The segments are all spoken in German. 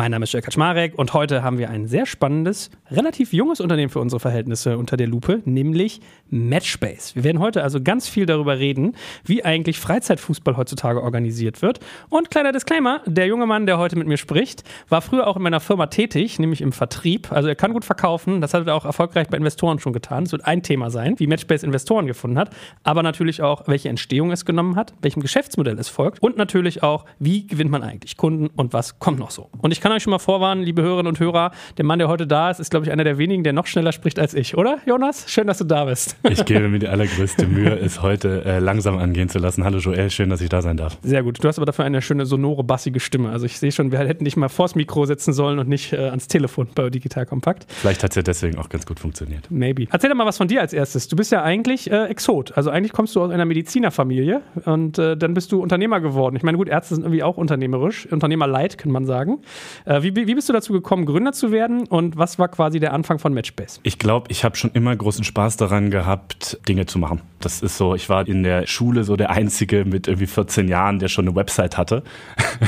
Mein Name ist Jörg Kaczmarek und heute haben wir ein sehr spannendes, relativ junges Unternehmen für unsere Verhältnisse unter der Lupe, nämlich Matchbase. Wir werden heute also ganz viel darüber reden, wie eigentlich Freizeitfußball heutzutage organisiert wird. Und kleiner Disclaimer, der junge Mann, der heute mit mir spricht, war früher auch in meiner Firma tätig, nämlich im Vertrieb. Also er kann gut verkaufen, das hat er auch erfolgreich bei Investoren schon getan. Es wird ein Thema sein, wie Matchbase Investoren gefunden hat, aber natürlich auch, welche Entstehung es genommen hat, welchem Geschäftsmodell es folgt und natürlich auch, wie gewinnt man eigentlich Kunden und was kommt noch so. Und ich kann kann euch schon mal vorwarnen, liebe Hörerinnen und Hörer, der Mann, der heute da ist, ist, glaube ich, einer der wenigen, der noch schneller spricht als ich, oder, Jonas? Schön, dass du da bist. Ich gebe mir die allergrößte Mühe, es heute äh, langsam angehen zu lassen. Hallo Joel, schön, dass ich da sein darf. Sehr gut. Du hast aber dafür eine schöne, sonore, bassige Stimme. Also ich sehe schon, wir hätten dich mal vors Mikro setzen sollen und nicht äh, ans Telefon bei Digital Kompakt. Vielleicht hat es ja deswegen auch ganz gut funktioniert. Maybe. Erzähl doch mal was von dir als erstes. Du bist ja eigentlich äh, Exot. Also eigentlich kommst du aus einer Medizinerfamilie und äh, dann bist du Unternehmer geworden. Ich meine, gut, Ärzte sind irgendwie auch unternehmerisch. Unternehmerleid, kann man sagen. Äh, wie, wie bist du dazu gekommen, Gründer zu werden und was war quasi der Anfang von Matchbase? Ich glaube, ich habe schon immer großen Spaß daran gehabt, Dinge zu machen. Das ist so, ich war in der Schule so der Einzige mit irgendwie 14 Jahren, der schon eine Website hatte,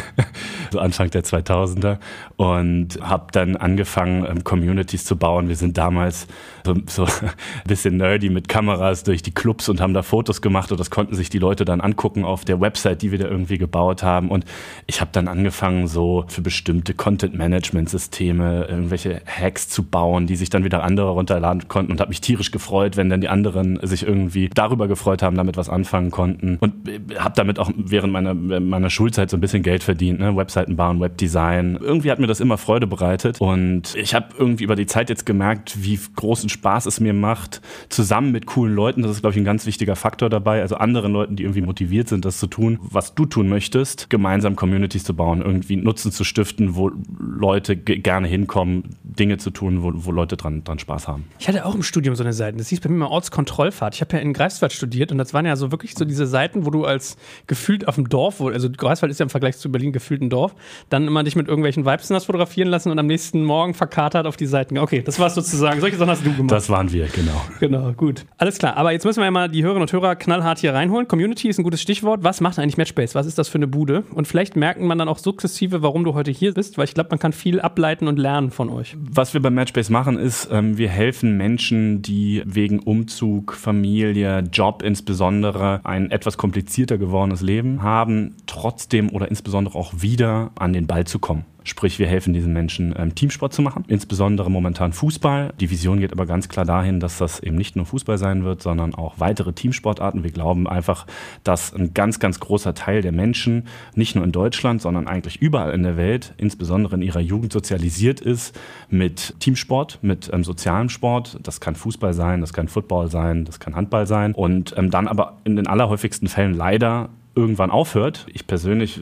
so Anfang der 2000er und habe dann angefangen, ähm, Communities zu bauen. Wir sind damals so, so ein bisschen nerdy mit Kameras durch die Clubs und haben da Fotos gemacht. Und das konnten sich die Leute dann angucken auf der Website, die wir da irgendwie gebaut haben. Und ich habe dann angefangen, so für bestimmte Content-Management-Systeme irgendwelche Hacks zu bauen, die sich dann wieder andere runterladen konnten und habe mich tierisch gefreut, wenn dann die anderen sich irgendwie darüber gefreut haben, damit was anfangen konnten. Und äh, habe damit auch während meiner, meiner Schulzeit so ein bisschen Geld verdient, ne? Webseiten bauen, Webdesign. Irgendwie hat mir das immer Freude bereitet. Und ich habe irgendwie über die Zeit jetzt gemerkt, wie großen Spaß es mir macht, zusammen mit coolen Leuten, das ist, glaube ich, ein ganz wichtiger Faktor dabei, also anderen Leuten, die irgendwie motiviert sind, das zu tun, was du tun möchtest, gemeinsam Communities zu bauen, irgendwie Nutzen zu stiften, wo Leute gerne hinkommen, Dinge zu tun, wo, wo Leute dran, dran Spaß haben. Ich hatte auch im Studium so eine Seite. Das hieß bei mir mal Ortskontrollfahrt. Ich habe ja in Greifswald studiert und das waren ja so wirklich so diese Seiten, wo du als gefühlt auf dem Dorf, also Greifswald ist ja im Vergleich zu Berlin gefühlt ein Dorf, dann immer dich mit irgendwelchen Vibes hast fotografieren lassen und am nächsten Morgen verkatert auf die Seiten. Okay, das war sozusagen. Solche Sachen hast du gemacht. Das waren wir, genau. Genau, gut. Alles klar. Aber jetzt müssen wir ja mal die Hörerinnen und Hörer knallhart hier reinholen. Community ist ein gutes Stichwort. Was macht eigentlich Matchbase? Was ist das für eine Bude? Und vielleicht merken man dann auch sukzessive, warum du heute hier bist, weil ich glaube, man kann viel ableiten und lernen von euch. Was wir bei Matchbase machen, ist, ähm, wir helfen Menschen, die wegen Umzug, Familie, Job insbesondere ein etwas komplizierter gewordenes Leben haben, trotzdem oder insbesondere auch wieder an den Ball zu kommen. Sprich, wir helfen diesen Menschen, ähm, Teamsport zu machen, insbesondere momentan Fußball. Die Vision geht aber ganz klar dahin, dass das eben nicht nur Fußball sein wird, sondern auch weitere Teamsportarten. Wir glauben einfach, dass ein ganz, ganz großer Teil der Menschen, nicht nur in Deutschland, sondern eigentlich überall in der Welt, insbesondere in ihrer Jugend sozialisiert ist mit Teamsport, mit ähm, sozialem Sport. Das kann Fußball sein, das kann Football sein, das kann Handball sein. Und ähm, dann aber in den allerhäufigsten Fällen leider irgendwann aufhört. Ich persönlich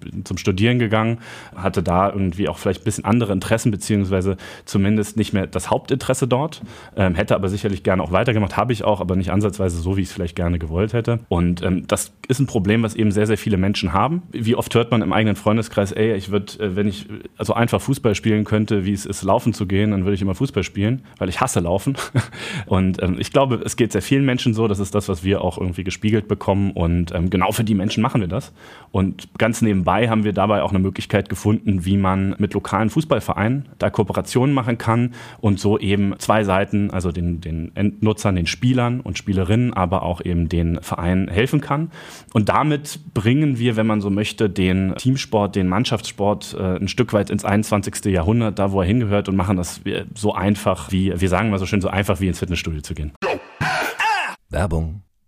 bin zum Studieren gegangen, hatte da irgendwie auch vielleicht ein bisschen andere Interessen, beziehungsweise zumindest nicht mehr das Hauptinteresse dort. Ähm, hätte aber sicherlich gerne auch weitergemacht, habe ich auch, aber nicht ansatzweise so, wie ich es vielleicht gerne gewollt hätte. Und ähm, das ist ein Problem, was eben sehr, sehr viele Menschen haben. Wie oft hört man im eigenen Freundeskreis, ey, ich würde, äh, wenn ich also einfach Fußball spielen könnte, wie es ist, laufen zu gehen, dann würde ich immer Fußball spielen, weil ich hasse Laufen. Und ähm, ich glaube, es geht sehr vielen Menschen so. Das ist das, was wir auch irgendwie gespiegelt bekommen. Und ähm, genau für die Menschen machen wir das. Und ganz nebenbei haben wir dabei auch eine Möglichkeit gefunden, wie man mit lokalen Fußballvereinen da Kooperationen machen kann und so eben zwei Seiten, also den, den Endnutzern, den Spielern und Spielerinnen, aber auch eben den Vereinen helfen kann. Und damit bringen wir, wenn man so möchte, den Teamsport, den Mannschaftssport äh, ein Stück weit ins 21. Jahrhundert, da wo er hingehört und machen das so einfach wie, wir sagen mal so schön, so einfach wie ins Fitnessstudio zu gehen. Werbung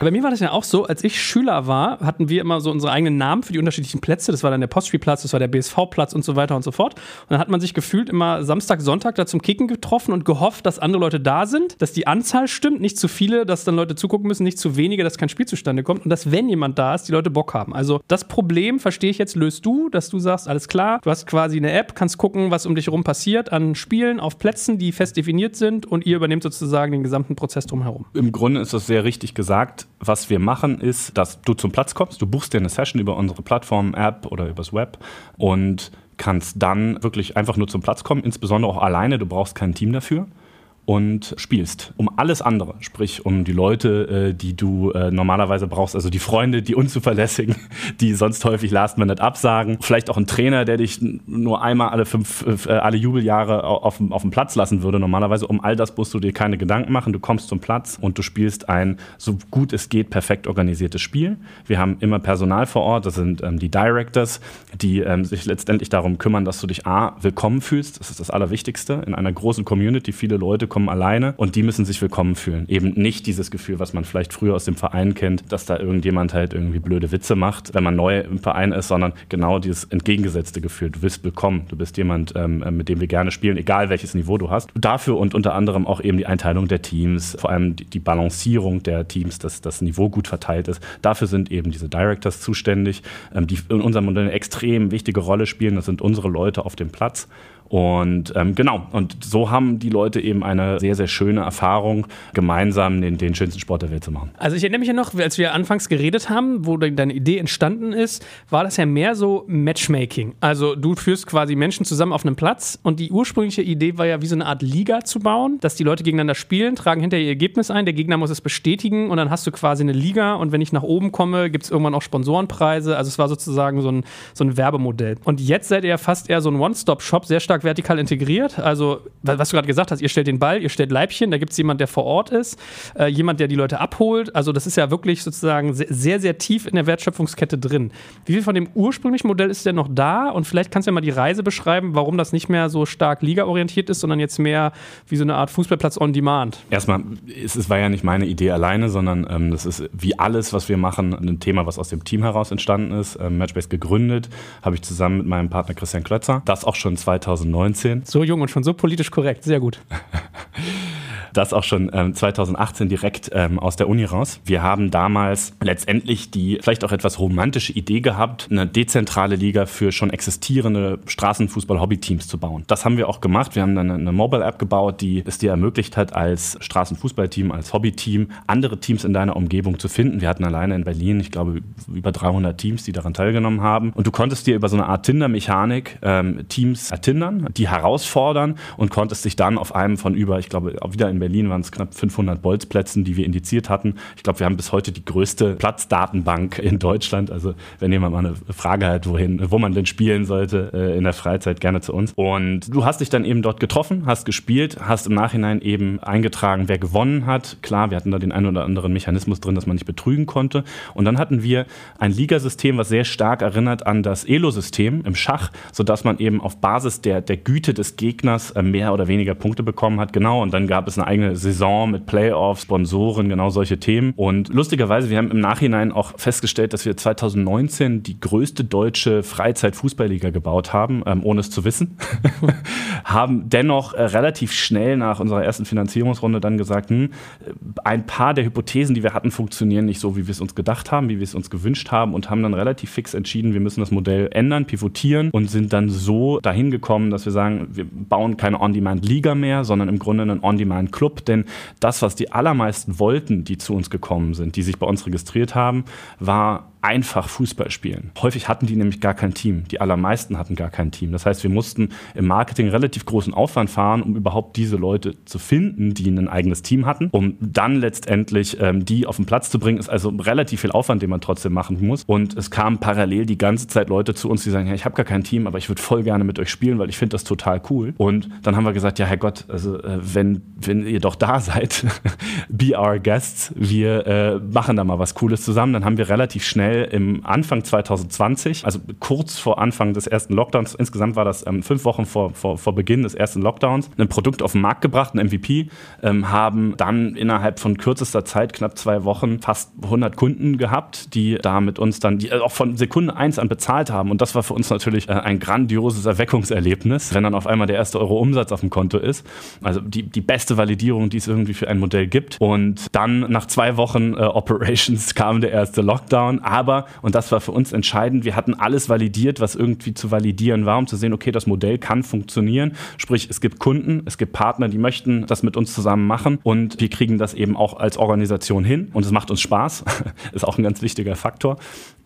Bei mir war das ja auch so, als ich Schüler war, hatten wir immer so unsere eigenen Namen für die unterschiedlichen Plätze. Das war dann der Postspielplatz, das war der BSV-Platz und so weiter und so fort. Und dann hat man sich gefühlt immer Samstag, Sonntag da zum Kicken getroffen und gehofft, dass andere Leute da sind, dass die Anzahl stimmt, nicht zu viele, dass dann Leute zugucken müssen, nicht zu wenige, dass kein Spiel zustande kommt und dass, wenn jemand da ist, die Leute Bock haben. Also das Problem, verstehe ich jetzt, löst du, dass du sagst, alles klar, du hast quasi eine App, kannst gucken, was um dich herum passiert an Spielen auf Plätzen, die fest definiert sind und ihr übernehmt sozusagen den gesamten Prozess drumherum. Im Grunde ist das sehr richtig gesagt. Was wir machen, ist, dass du zum Platz kommst, du buchst dir eine Session über unsere Plattform, App oder übers Web und kannst dann wirklich einfach nur zum Platz kommen, insbesondere auch alleine, du brauchst kein Team dafür und spielst. Um alles andere, sprich um die Leute, äh, die du äh, normalerweise brauchst, also die Freunde, die unzuverlässigen, die sonst häufig Last Minute absagen. Vielleicht auch ein Trainer, der dich nur einmal alle fünf, äh, alle Jubeljahre auf, auf dem Platz lassen würde. Normalerweise um all das musst du dir keine Gedanken machen. Du kommst zum Platz und du spielst ein so gut es geht perfekt organisiertes Spiel. Wir haben immer Personal vor Ort, das sind ähm, die Directors, die ähm, sich letztendlich darum kümmern, dass du dich A, willkommen fühlst. Das ist das Allerwichtigste. In einer großen Community, viele Leute kommen alleine und die müssen sich willkommen fühlen. Eben nicht dieses Gefühl, was man vielleicht früher aus dem Verein kennt, dass da irgendjemand halt irgendwie blöde Witze macht, wenn man neu im Verein ist, sondern genau dieses entgegengesetzte Gefühl. Du bist willkommen, du bist jemand, ähm, mit dem wir gerne spielen, egal welches Niveau du hast. Dafür und unter anderem auch eben die Einteilung der Teams, vor allem die, die Balancierung der Teams, dass das Niveau gut verteilt ist. Dafür sind eben diese Directors zuständig, ähm, die in unserem Modell eine extrem wichtige Rolle spielen. Das sind unsere Leute auf dem Platz. Und ähm, genau, und so haben die Leute eben eine sehr, sehr schöne Erfahrung, gemeinsam den, den schönsten Sport der Welt zu machen. Also ich erinnere mich ja noch, als wir anfangs geredet haben, wo deine Idee entstanden ist, war das ja mehr so Matchmaking. Also du führst quasi Menschen zusammen auf einem Platz und die ursprüngliche Idee war ja wie so eine Art Liga zu bauen, dass die Leute gegeneinander spielen, tragen hinter ihr Ergebnis ein, der Gegner muss es bestätigen und dann hast du quasi eine Liga und wenn ich nach oben komme, gibt es irgendwann auch Sponsorenpreise. Also es war sozusagen so ein, so ein Werbemodell. Und jetzt seid ihr ja fast eher so ein One-Stop-Shop, sehr stark stark vertikal integriert. Also, was du gerade gesagt hast, ihr stellt den Ball, ihr stellt Leibchen, da gibt es jemanden, der vor Ort ist, äh, jemand, der die Leute abholt. Also, das ist ja wirklich sozusagen sehr, sehr tief in der Wertschöpfungskette drin. Wie viel von dem ursprünglichen Modell ist denn noch da? Und vielleicht kannst du ja mal die Reise beschreiben, warum das nicht mehr so stark ligaorientiert ist, sondern jetzt mehr wie so eine Art Fußballplatz on Demand. Erstmal, es, es war ja nicht meine Idee alleine, sondern ähm, das ist wie alles, was wir machen, ein Thema, was aus dem Team heraus entstanden ist. Ähm, Matchbase gegründet, habe ich zusammen mit meinem Partner Christian Klötzer. Das auch schon 2009 2019. So jung und schon so politisch korrekt, sehr gut. das auch schon ähm, 2018 direkt ähm, aus der Uni raus. Wir haben damals letztendlich die vielleicht auch etwas romantische Idee gehabt, eine dezentrale Liga für schon existierende Straßenfußball-Hobbyteams zu bauen. Das haben wir auch gemacht. Wir haben dann eine Mobile-App gebaut, die es dir ermöglicht hat, als Straßenfußballteam, als Hobbyteam andere Teams in deiner Umgebung zu finden. Wir hatten alleine in Berlin, ich glaube, über 300 Teams, die daran teilgenommen haben. Und du konntest dir über so eine Art Tinder-Mechanik ähm, Teams ertindern, die herausfordern und konntest dich dann auf einem von über, ich glaube, wieder in Berlin waren es knapp 500 Bolzplätzen, die wir indiziert hatten. Ich glaube, wir haben bis heute die größte Platzdatenbank in Deutschland. Also wenn jemand mal eine Frage hat, wohin, wo man denn spielen sollte äh, in der Freizeit, gerne zu uns. Und du hast dich dann eben dort getroffen, hast gespielt, hast im Nachhinein eben eingetragen, wer gewonnen hat. Klar, wir hatten da den einen oder anderen Mechanismus drin, dass man nicht betrügen konnte. Und dann hatten wir ein Ligasystem, was sehr stark erinnert an das Elo-System im Schach, sodass man eben auf Basis der, der Güte des Gegners äh, mehr oder weniger Punkte bekommen hat. Genau, und dann gab es eine eigene Saison mit Playoffs, Sponsoren, genau solche Themen. Und lustigerweise, wir haben im Nachhinein auch festgestellt, dass wir 2019 die größte deutsche Freizeit-Fußballliga gebaut haben, ähm, ohne es zu wissen. haben dennoch äh, relativ schnell nach unserer ersten Finanzierungsrunde dann gesagt, hm, ein paar der Hypothesen, die wir hatten, funktionieren nicht so, wie wir es uns gedacht haben, wie wir es uns gewünscht haben und haben dann relativ fix entschieden, wir müssen das Modell ändern, pivotieren und sind dann so dahin gekommen, dass wir sagen, wir bauen keine On-Demand-Liga mehr, sondern im Grunde einen On-Demand-Club, denn das, was die allermeisten wollten, die zu uns gekommen sind, die sich bei uns registriert haben, war einfach Fußball spielen. Häufig hatten die nämlich gar kein Team. Die allermeisten hatten gar kein Team. Das heißt, wir mussten im Marketing relativ großen Aufwand fahren, um überhaupt diese Leute zu finden, die ein eigenes Team hatten, um dann letztendlich ähm, die auf den Platz zu bringen. Ist also relativ viel Aufwand, den man trotzdem machen muss. Und es kamen parallel die ganze Zeit Leute zu uns, die sagen, ja, ich habe gar kein Team, aber ich würde voll gerne mit euch spielen, weil ich finde das total cool. Und dann haben wir gesagt, ja, Herrgott, also äh, wenn, wenn ihr doch da seid, be our guests, wir äh, machen da mal was Cooles zusammen. Dann haben wir relativ schnell schnell im Anfang 2020, also kurz vor Anfang des ersten Lockdowns, insgesamt war das ähm, fünf Wochen vor, vor, vor Beginn des ersten Lockdowns, ein Produkt auf den Markt gebracht, ein MVP, ähm, haben dann innerhalb von kürzester Zeit, knapp zwei Wochen, fast 100 Kunden gehabt, die da mit uns dann, die auch von Sekunde eins an bezahlt haben. Und das war für uns natürlich äh, ein grandioses Erweckungserlebnis, wenn dann auf einmal der erste Euro Umsatz auf dem Konto ist. Also die, die beste Validierung, die es irgendwie für ein Modell gibt. Und dann nach zwei Wochen äh, Operations kam der erste Lockdown. Aber aber, und das war für uns entscheidend, wir hatten alles validiert, was irgendwie zu validieren war, um zu sehen, okay, das Modell kann funktionieren. Sprich, es gibt Kunden, es gibt Partner, die möchten das mit uns zusammen machen und wir kriegen das eben auch als Organisation hin und es macht uns Spaß. Ist auch ein ganz wichtiger Faktor.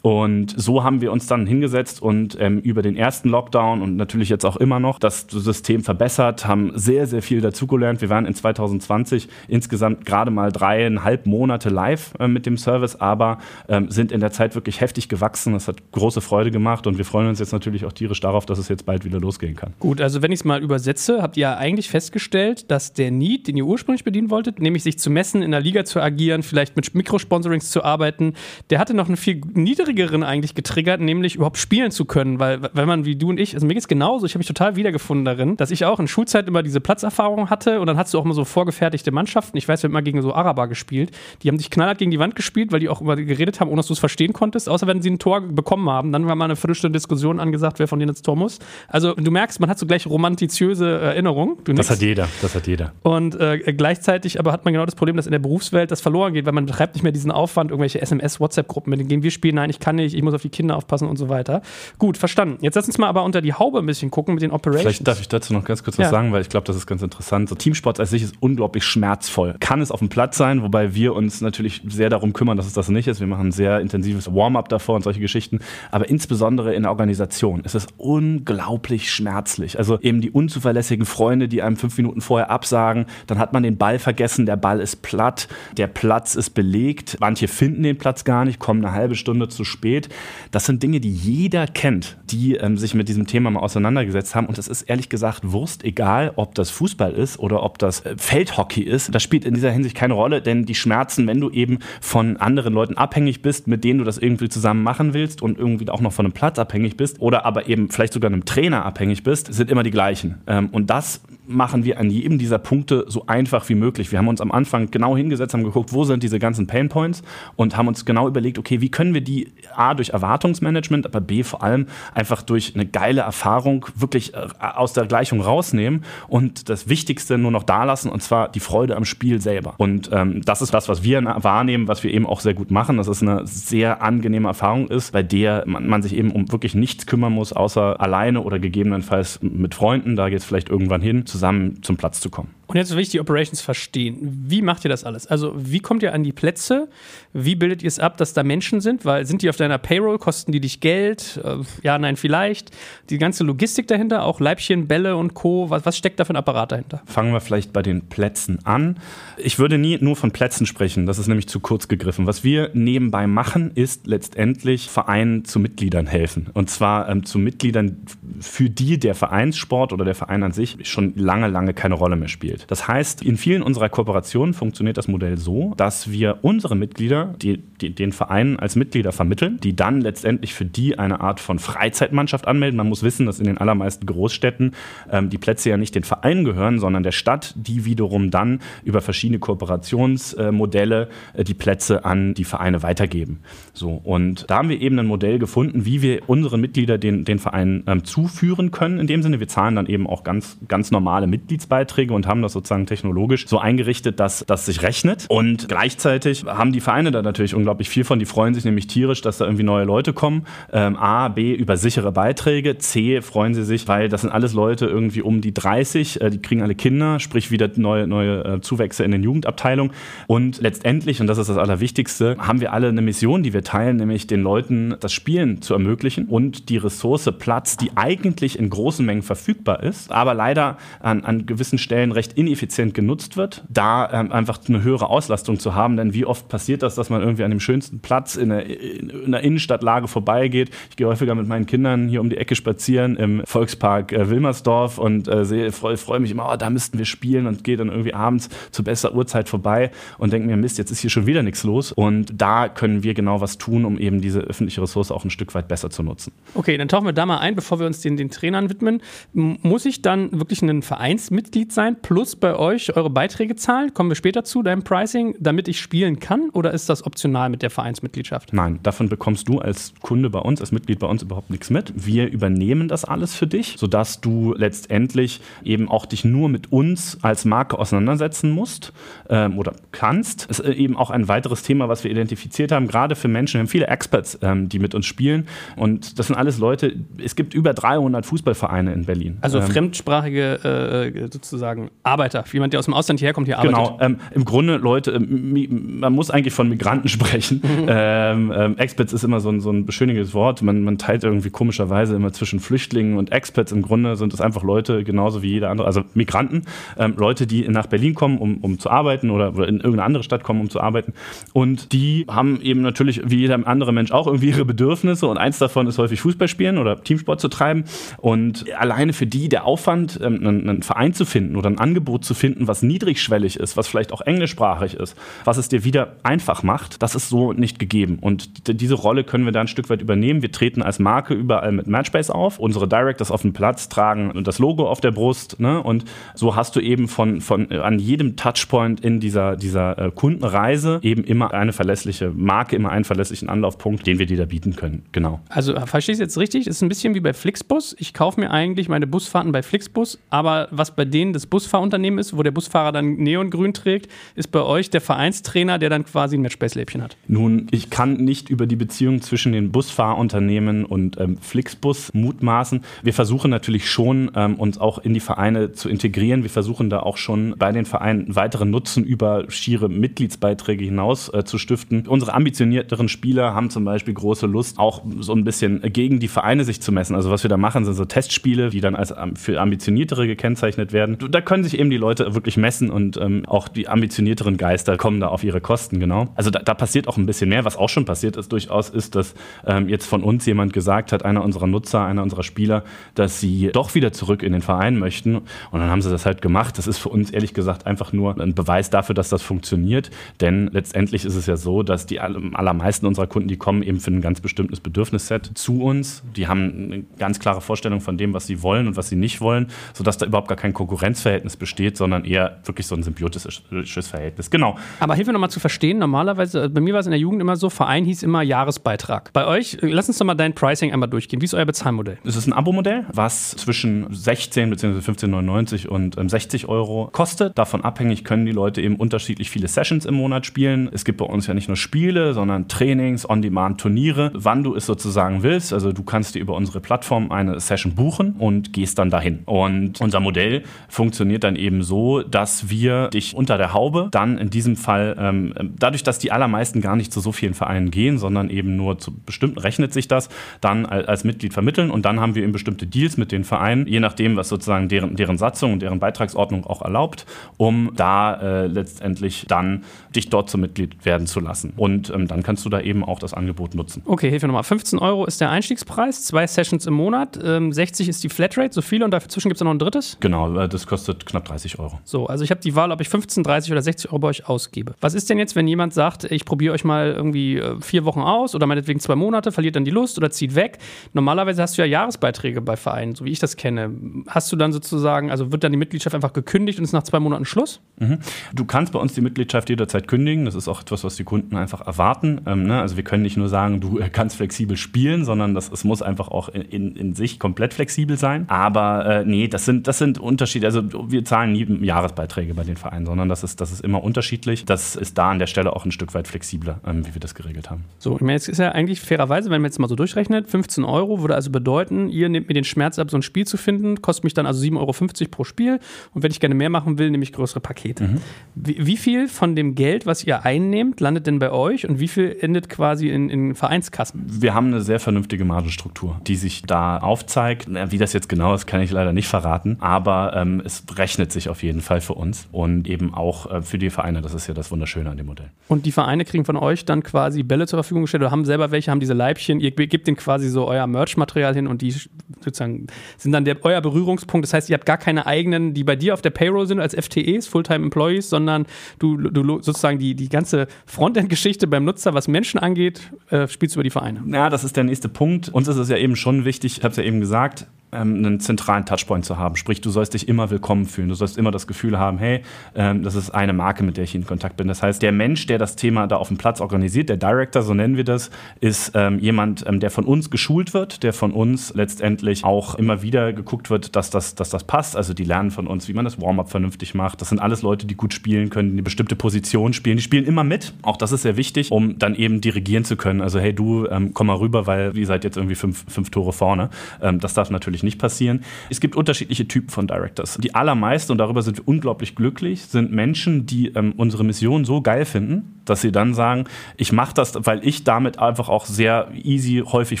Und so haben wir uns dann hingesetzt und ähm, über den ersten Lockdown und natürlich jetzt auch immer noch das System verbessert, haben sehr, sehr viel dazugelernt. Wir waren in 2020 insgesamt gerade mal dreieinhalb Monate live äh, mit dem Service, aber ähm, sind in der Zeit wirklich heftig gewachsen. Das hat große Freude gemacht und wir freuen uns jetzt natürlich auch tierisch darauf, dass es jetzt bald wieder losgehen kann. Gut, also wenn ich es mal übersetze, habt ihr eigentlich festgestellt, dass der Need, den ihr ursprünglich bedienen wolltet, nämlich sich zu messen, in der Liga zu agieren, vielleicht mit Mikrosponsorings zu arbeiten, der hatte noch eine viel niedrigere Triggerin eigentlich getriggert, nämlich überhaupt spielen zu können. Weil, wenn man wie du und ich, also mir geht es genauso, ich habe mich total wiedergefunden darin, dass ich auch in Schulzeit immer diese Platzerfahrung hatte und dann hast du auch immer so vorgefertigte Mannschaften. Ich weiß, wir haben immer gegen so Araber gespielt. Die haben sich knallhart gegen die Wand gespielt, weil die auch immer geredet haben, ohne dass du es verstehen konntest, außer wenn sie ein Tor bekommen haben. Dann war mal eine Viertelstunde Diskussion angesagt, wer von denen ins Tor muss. Also du merkst, man hat so gleich romantiziöse Erinnerungen. das hat jeder, das hat jeder. Und äh, gleichzeitig aber hat man genau das Problem, dass in der Berufswelt das verloren geht, weil man betreibt nicht mehr diesen Aufwand, irgendwelche SMS, WhatsApp-Gruppen, mit denen wir spielen. Nein, ich kann nicht, ich muss auf die Kinder aufpassen und so weiter. Gut, verstanden. Jetzt lass uns mal aber unter die Haube ein bisschen gucken mit den Operations. Vielleicht darf ich dazu noch ganz kurz was ja. sagen, weil ich glaube, das ist ganz interessant. So Teamsport als sich ist unglaublich schmerzvoll. Kann es auf dem Platz sein, wobei wir uns natürlich sehr darum kümmern, dass es das nicht ist. Wir machen ein sehr intensives Warm-up davor und solche Geschichten. Aber insbesondere in der Organisation ist es unglaublich schmerzlich. Also eben die unzuverlässigen Freunde, die einem fünf Minuten vorher absagen, dann hat man den Ball vergessen, der Ball ist platt, der Platz ist belegt. Manche finden den Platz gar nicht, kommen eine halbe Stunde zu spät. Das sind Dinge, die jeder kennt, die ähm, sich mit diesem Thema mal auseinandergesetzt haben. Und es ist ehrlich gesagt Wurst, egal ob das Fußball ist oder ob das äh, Feldhockey ist. Das spielt in dieser Hinsicht keine Rolle, denn die Schmerzen, wenn du eben von anderen Leuten abhängig bist, mit denen du das irgendwie zusammen machen willst und irgendwie auch noch von einem Platz abhängig bist oder aber eben vielleicht sogar einem Trainer abhängig bist, sind immer die gleichen. Ähm, und das machen wir an jedem dieser Punkte so einfach wie möglich. Wir haben uns am Anfang genau hingesetzt, haben geguckt, wo sind diese ganzen Pain Points und haben uns genau überlegt, okay, wie können wir die A durch Erwartungsmanagement, aber B vor allem einfach durch eine geile Erfahrung wirklich äh, aus der Gleichung rausnehmen und das Wichtigste nur noch da lassen und zwar die Freude am Spiel selber. Und ähm, das ist das, was wir wahrnehmen, was wir eben auch sehr gut machen, dass es eine sehr angenehme Erfahrung ist, bei der man, man sich eben um wirklich nichts kümmern muss, außer alleine oder gegebenenfalls mit Freunden, da geht es vielleicht irgendwann hin, zusammen zum Platz zu kommen. Und jetzt will ich die Operations verstehen. Wie macht ihr das alles? Also, wie kommt ihr an die Plätze? Wie bildet ihr es ab, dass da Menschen sind? Weil sind die auf deiner Payroll? Kosten die dich Geld? Äh, ja, nein, vielleicht. Die ganze Logistik dahinter, auch Leibchen, Bälle und Co. Was, was steckt da für ein Apparat dahinter? Fangen wir vielleicht bei den Plätzen an. Ich würde nie nur von Plätzen sprechen. Das ist nämlich zu kurz gegriffen. Was wir nebenbei machen, ist letztendlich Vereinen zu Mitgliedern helfen. Und zwar ähm, zu Mitgliedern, für die der Vereinssport oder der Verein an sich schon lange, lange keine Rolle mehr spielt. Zählt. Das heißt, in vielen unserer Kooperationen funktioniert das Modell so, dass wir unsere Mitglieder, die, die den Verein als Mitglieder vermitteln, die dann letztendlich für die eine Art von Freizeitmannschaft anmelden. Man muss wissen, dass in den allermeisten Großstädten ähm, die Plätze ja nicht den Verein gehören, sondern der Stadt, die wiederum dann über verschiedene Kooperationsmodelle äh, die Plätze an die Vereine weitergeben. So, und da haben wir eben ein Modell gefunden, wie wir unseren Mitglieder den, den Verein ähm, zuführen können. In dem Sinne, wir zahlen dann eben auch ganz, ganz normale Mitgliedsbeiträge und haben das sozusagen technologisch so eingerichtet, dass das sich rechnet. Und gleichzeitig haben die Vereine da natürlich unglaublich viel von. Die freuen sich nämlich tierisch, dass da irgendwie neue Leute kommen. Ähm, A, B, über sichere Beiträge. C, freuen sie sich, weil das sind alles Leute irgendwie um die 30, äh, die kriegen alle Kinder, sprich wieder neue, neue äh, Zuwächse in den Jugendabteilungen. Und letztendlich, und das ist das Allerwichtigste, haben wir alle eine Mission, die wir teilen, nämlich den Leuten das Spielen zu ermöglichen und die Ressource Platz, die eigentlich in großen Mengen verfügbar ist, aber leider an, an gewissen Stellen recht ineffizient genutzt wird, da ähm, einfach eine höhere Auslastung zu haben. Denn wie oft passiert das, dass man irgendwie an dem schönsten Platz in der, in der Innenstadtlage vorbeigeht? Ich gehe häufiger mit meinen Kindern hier um die Ecke spazieren im Volkspark äh, Wilmersdorf und äh, freue freu mich immer, oh, da müssten wir spielen und gehe dann irgendwie abends zu bester Uhrzeit vorbei und denke mir, Mist, jetzt ist hier schon wieder nichts los. Und da können wir genau was tun, um eben diese öffentliche Ressource auch ein Stück weit besser zu nutzen. Okay, dann tauchen wir da mal ein, bevor wir uns den, den Trainern widmen. Muss ich dann wirklich ein Vereinsmitglied sein, plus bei euch eure Beiträge zahlen? Kommen wir später zu deinem Pricing, damit ich spielen kann? Oder ist das optional mit der Vereinsmitgliedschaft? Nein, davon bekommst du als Kunde bei uns, als Mitglied bei uns überhaupt nichts mit. Wir übernehmen das alles für dich, sodass du letztendlich eben auch dich nur mit uns als Marke auseinandersetzen musst ähm, oder kannst. Das ist eben auch ein weiteres Thema, was wir identifiziert haben, gerade für Menschen. Wir haben viele Experts, ähm, die mit uns spielen. Und das sind alles Leute, es gibt über 300 Fußballvereine in Berlin. Also ähm, fremdsprachige äh, sozusagen Arbeiter, jemand, der aus dem Ausland hierher kommt, hier arbeitet. Genau, ähm, im Grunde Leute, ähm, man muss eigentlich von Migranten sprechen. ähm, ähm, Expats ist immer so ein, so ein beschönigendes Wort. Man, man teilt irgendwie komischerweise immer zwischen Flüchtlingen und Expats. Im Grunde sind es einfach Leute, genauso wie jeder andere, also Migranten, ähm, Leute, die nach Berlin kommen, um, um zu arbeiten oder, oder in irgendeine andere Stadt kommen, um zu arbeiten. Und die haben eben natürlich, wie jeder andere Mensch auch, irgendwie ihre Bedürfnisse und eins davon ist häufig Fußball spielen oder Teamsport zu treiben. Und alleine für die der Aufwand, ähm, einen, einen Verein zu finden oder ein Angebot zu finden, was niedrigschwellig ist, was vielleicht auch englischsprachig ist, was es dir wieder einfach macht, das ist so nicht gegeben. Und diese Rolle können wir da ein Stück weit übernehmen. Wir treten als Marke überall mit Matchbase auf. Unsere Directors auf dem Platz tragen das Logo auf der Brust. Ne? Und so hast du eben von, von äh, an jedem Touchpoint in dieser, dieser äh, Kundenreise eben immer eine verlässliche Marke, immer einen verlässlichen Anlaufpunkt, den wir dir da bieten können. Genau. Also verstehe ich es jetzt richtig? Es ist ein bisschen wie bei Flixbus. Ich kaufe mir eigentlich meine Busfahrten bei Flixbus, aber was bei denen das Busfahrunternehmen ist, wo der Busfahrer dann Neongrün trägt, ist bei euch der Vereinstrainer, der dann quasi ein Matchbase-Läppchen hat. Nun, ich kann nicht über die Beziehung zwischen den Busfahrunternehmen und ähm, Flixbus mutmaßen. Wir versuchen natürlich schon, ähm, uns auch in die Vereine zu integrieren. Wir versuchen da auch schon bei den Vereinen weiteren Nutzen über schiere Mitgliedsbeiträge hinaus äh, zu stiften. Unsere ambitionierteren Spieler haben zum Beispiel große Lust, auch so ein bisschen gegen die Vereine sich zu messen. Also was wir da machen, sind so Testspiele, die dann als für ambitioniertere gekennzeichnet werden. Da können sich eben die Leute wirklich messen und ähm, auch die ambitionierteren Geister kommen da auf ihre Kosten, genau. Also da, da, passiert auch ein bisschen mehr. Was auch schon passiert ist durchaus, ist, dass ähm, jetzt von uns jemand gesagt hat, einer unserer Nutzer, einer unserer Spieler, dass sie doch wieder zurück in den Verein möchten. Und dann haben sie das halt gemacht. Das ist für uns ehrlich gesagt einfach nur ein Beweis dafür, dass das funktioniert. Denn letztendlich ist es ja so, dass die allermeisten unserer Kunden, die kommen eben für ein ganz bestimmtes Bedürfnisset zu uns. Die haben eine ganz klare Vorstellung von dem, was sie wollen und was sie nicht wollen, sodass da überhaupt gar kein Konkurrenzverhältnis besteht, sondern eher wirklich so ein symbiotisches Verhältnis. Genau. Aber hilf mir nochmal zu verstehen, normalerweise, bei mir war es in der Jugend immer so, Verein hieß immer Jahresbeitrag. Bei euch, lass uns doch mal dein Pricing einmal durchgehen. Wie ist euer Bezahlmodell? Es ist ein Abo-Modell, was zwischen 16 bzw. 15,99 und 60 ähm, Euro kostet. Davon abhängig können die Leute eben unterschiedlich viele Sessions im Monat spielen. Es gibt bei uns ja nicht nur Spiele, sondern Trainings, On-Demand-Turniere, wann du es sozusagen willst. Also du kannst dir über unsere Plattform eine Session buchen und gehst dann dahin. Und unser Modell funktioniert dann eben so, dass wir dich unter der Haube dann in diesem Fall, ähm, dadurch, dass die allermeisten gar nicht zu so vielen Vereinen gehen, sondern eben nur zu bestimmten, rechnet sich das, dann als Mitglied vermitteln und dann haben wir eben bestimmte Deals mit den Vereinen, je nachdem, was sozusagen deren, deren Satzung und deren Beitragsordnung auch erlaubt, um da äh, letztendlich dann dich dort zum Mitglied werden zu lassen. Und ähm, dann kannst du da eben auch das Angebot nutzen. Okay, Hilfe nochmal. 15 Euro ist der Einstiegspreis, zwei Sessions im Monat, ähm, 60 ist die Flatrate, so viele und dazwischen gibt es noch ein drittes? Genau, äh, das kostet knapp 130 Euro. So, also ich habe die Wahl, ob ich 15, 30 oder 60 Euro bei euch ausgebe. Was ist denn jetzt, wenn jemand sagt, ich probiere euch mal irgendwie äh, vier Wochen aus oder meinetwegen zwei Monate, verliert dann die Lust oder zieht weg? Normalerweise hast du ja Jahresbeiträge bei Vereinen, so wie ich das kenne. Hast du dann sozusagen, also wird dann die Mitgliedschaft einfach gekündigt und ist nach zwei Monaten Schluss? Mhm. Du kannst bei uns die Mitgliedschaft jederzeit kündigen. Das ist auch etwas, was die Kunden einfach erwarten. Ähm, ne? Also wir können nicht nur sagen, du kannst flexibel spielen, sondern das, es muss einfach auch in, in, in sich komplett flexibel sein. Aber äh, nee, das sind, das sind Unterschiede. Also wir zahlen nie Jahresbeiträge bei den Vereinen, sondern das ist, das ist immer unterschiedlich. Das ist da an der Stelle auch ein Stück weit flexibler, ähm, wie wir das geregelt haben. So, ich meine, jetzt ist ja eigentlich fairerweise, wenn man jetzt mal so durchrechnet, 15 Euro würde also bedeuten, ihr nehmt mir den Schmerz ab, so ein Spiel zu finden, kostet mich dann also 7,50 Euro pro Spiel. Und wenn ich gerne mehr machen will, nehme ich größere Pakete. Mhm. Wie, wie, viel von dem Geld, was ihr einnehmt, landet denn bei euch und wie viel endet quasi in, in Vereinskassen? Wir haben eine sehr vernünftige Margenstruktur, die sich da aufzeigt. Wie das jetzt genau ist, kann ich leider nicht verraten, aber ähm, es rechnet sich auf jeden Fall für uns und eben auch äh, für die Vereine. Das ist ja das Wunderschöne an dem Modell. Und die Vereine kriegen von euch dann quasi Bälle zur Verfügung gestellt oder haben selber welche, haben diese Leibchen, ihr gebt denen quasi so euer Merch-Material hin und die sozusagen sind dann der, euer Berührungspunkt. Das heißt, ihr habt gar keine eigenen, die bei dir auf der Payroll sind als FTEs, Fulltime Employees, sondern du, du sozusagen die, die ganze Frontend-Geschichte beim Nutzer, was Menschen angeht, äh, spielst du über die Vereine. Ja, das ist der nächste Punkt. Uns ist es ja eben schon wichtig, ich habe es ja eben gesagt, ähm, einen zentralen Touchpoint zu haben. Sprich, du sollst dich immer willkommen fühlen. Du sollst immer das Gefühl haben, hey, ähm, das ist eine Marke, mit der ich in Kontakt bin. Das heißt, der Mensch, der das Thema da auf dem Platz organisiert, der Director, so nennen wir das, ist ähm, jemand, ähm, der von uns geschult wird, der von uns letztendlich auch immer wieder geguckt wird, dass das, dass das passt. Also die lernen von uns, wie man das Warm-up vernünftig macht. Das sind alles Leute, die gut spielen können, die eine bestimmte Position spielen. Die spielen immer mit. Auch das ist sehr wichtig, um dann eben dirigieren zu können. Also hey, du komm mal rüber, weil ihr seid jetzt irgendwie fünf, fünf Tore vorne. Das darf natürlich nicht passieren. Es gibt unterschiedliche Typen von Directors. Die allermeisten, und darüber sind wir unglaublich glücklich, sind Menschen, die ähm, unsere Mission so geil finden, dass sie dann sagen, ich mache das, weil ich damit einfach auch sehr easy häufig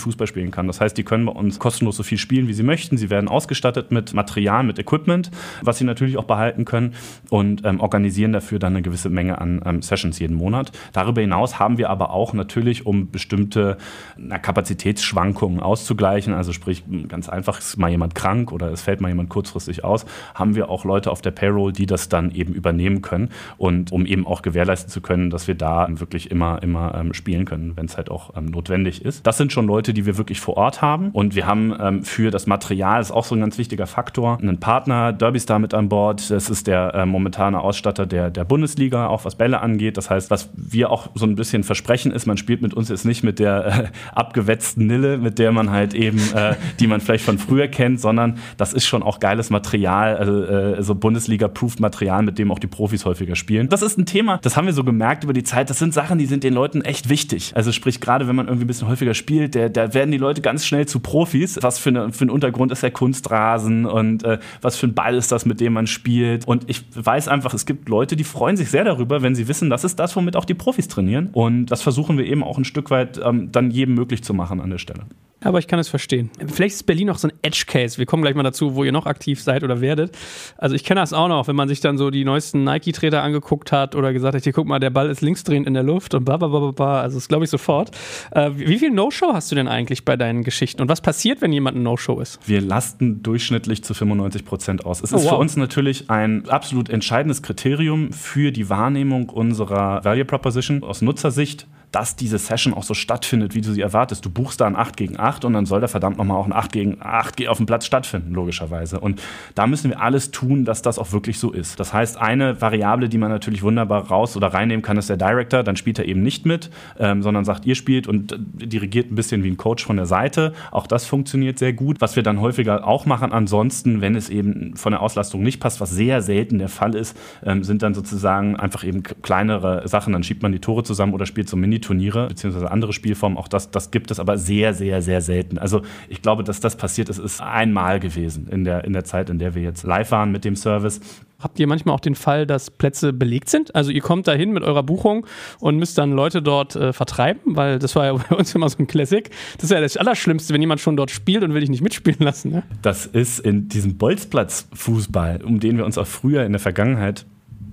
Fußball spielen kann. Das heißt, die können bei uns kostenlos so viel spielen, wie sie möchten. Sie werden ausgestattet mit Material, mit Equipment, was sie natürlich auch behalten können und ähm, organisieren dafür dann eine gewisse Menge an ähm, Sessions jeden Monat. Darüber hinaus haben wir aber auch natürlich, um bestimmte na, Kapazitätsschwankungen auszugleichen, also sprich ganz einfach ist mal jemand krank oder es fällt mal jemand kurzfristig aus, haben wir auch Leute auf der Payroll, die das dann eben übernehmen können und um eben auch gewährleisten zu können, dass wir wir da wirklich immer, immer ähm, spielen können, wenn es halt auch ähm, notwendig ist. Das sind schon Leute, die wir wirklich vor Ort haben. Und wir haben ähm, für das Material, ist auch so ein ganz wichtiger Faktor, einen Partner, Derbystar mit an Bord. Das ist der äh, momentane Ausstatter der, der Bundesliga, auch was Bälle angeht. Das heißt, was wir auch so ein bisschen versprechen ist, man spielt mit uns jetzt nicht mit der äh, abgewetzten Nille, mit der man halt eben, äh, die man vielleicht von früher kennt, sondern das ist schon auch geiles Material, also äh, so Bundesliga-Proof Material, mit dem auch die Profis häufiger spielen. Das ist ein Thema, das haben wir so gemerkt über die Zeit, das sind Sachen, die sind den Leuten echt wichtig. Also sprich, gerade wenn man irgendwie ein bisschen häufiger spielt, da der werden die Leute ganz schnell zu Profis. Was für, eine, für ein Untergrund ist der Kunstrasen und äh, was für ein Ball ist das, mit dem man spielt. Und ich weiß einfach, es gibt Leute, die freuen sich sehr darüber, wenn sie wissen, das ist das, womit auch die Profis trainieren. Und das versuchen wir eben auch ein Stück weit ähm, dann jedem möglich zu machen an der Stelle. Aber ich kann es verstehen. Vielleicht ist Berlin auch so ein Edge-Case. Wir kommen gleich mal dazu, wo ihr noch aktiv seid oder werdet. Also ich kenne das auch noch, wenn man sich dann so die neuesten Nike-Treter angeguckt hat oder gesagt hat, hier guck mal, der Ball ist linksdrehend in der Luft und bla bla bla bla. Also das glaube ich sofort. Äh, wie viel No-Show hast du denn eigentlich bei deinen Geschichten? Und was passiert, wenn jemand ein No-Show ist? Wir lasten durchschnittlich zu 95 Prozent aus. Es oh, ist wow. für uns natürlich ein absolut entscheidendes Kriterium für die Wahrnehmung unserer Value Proposition aus Nutzersicht dass diese Session auch so stattfindet, wie du sie erwartest. Du buchst da ein 8 gegen 8 und dann soll da verdammt nochmal auch ein 8 gegen 8 auf dem Platz stattfinden, logischerweise. Und da müssen wir alles tun, dass das auch wirklich so ist. Das heißt, eine Variable, die man natürlich wunderbar raus oder reinnehmen kann, ist der Director. Dann spielt er eben nicht mit, ähm, sondern sagt, ihr spielt und äh, dirigiert ein bisschen wie ein Coach von der Seite. Auch das funktioniert sehr gut. Was wir dann häufiger auch machen, ansonsten, wenn es eben von der Auslastung nicht passt, was sehr selten der Fall ist, ähm, sind dann sozusagen einfach eben kleinere Sachen. Dann schiebt man die Tore zusammen oder spielt so Mini Turniere beziehungsweise andere Spielformen, auch das, das gibt es, aber sehr, sehr, sehr selten. Also ich glaube, dass das passiert ist, ist einmal gewesen in der, in der Zeit, in der wir jetzt live waren mit dem Service. Habt ihr manchmal auch den Fall, dass Plätze belegt sind? Also ihr kommt dahin mit eurer Buchung und müsst dann Leute dort äh, vertreiben, weil das war ja bei uns immer so ein Classic. Das ist ja das Allerschlimmste, wenn jemand schon dort spielt und will dich nicht mitspielen lassen. Ne? Das ist in diesem Bolzplatz-Fußball, um den wir uns auch früher in der Vergangenheit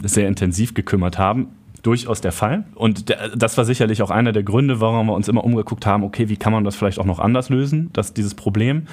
sehr intensiv gekümmert haben, durchaus der Fall. Und der, das war sicherlich auch einer der Gründe, warum wir uns immer umgeguckt haben, okay, wie kann man das vielleicht auch noch anders lösen, das, dieses Problem.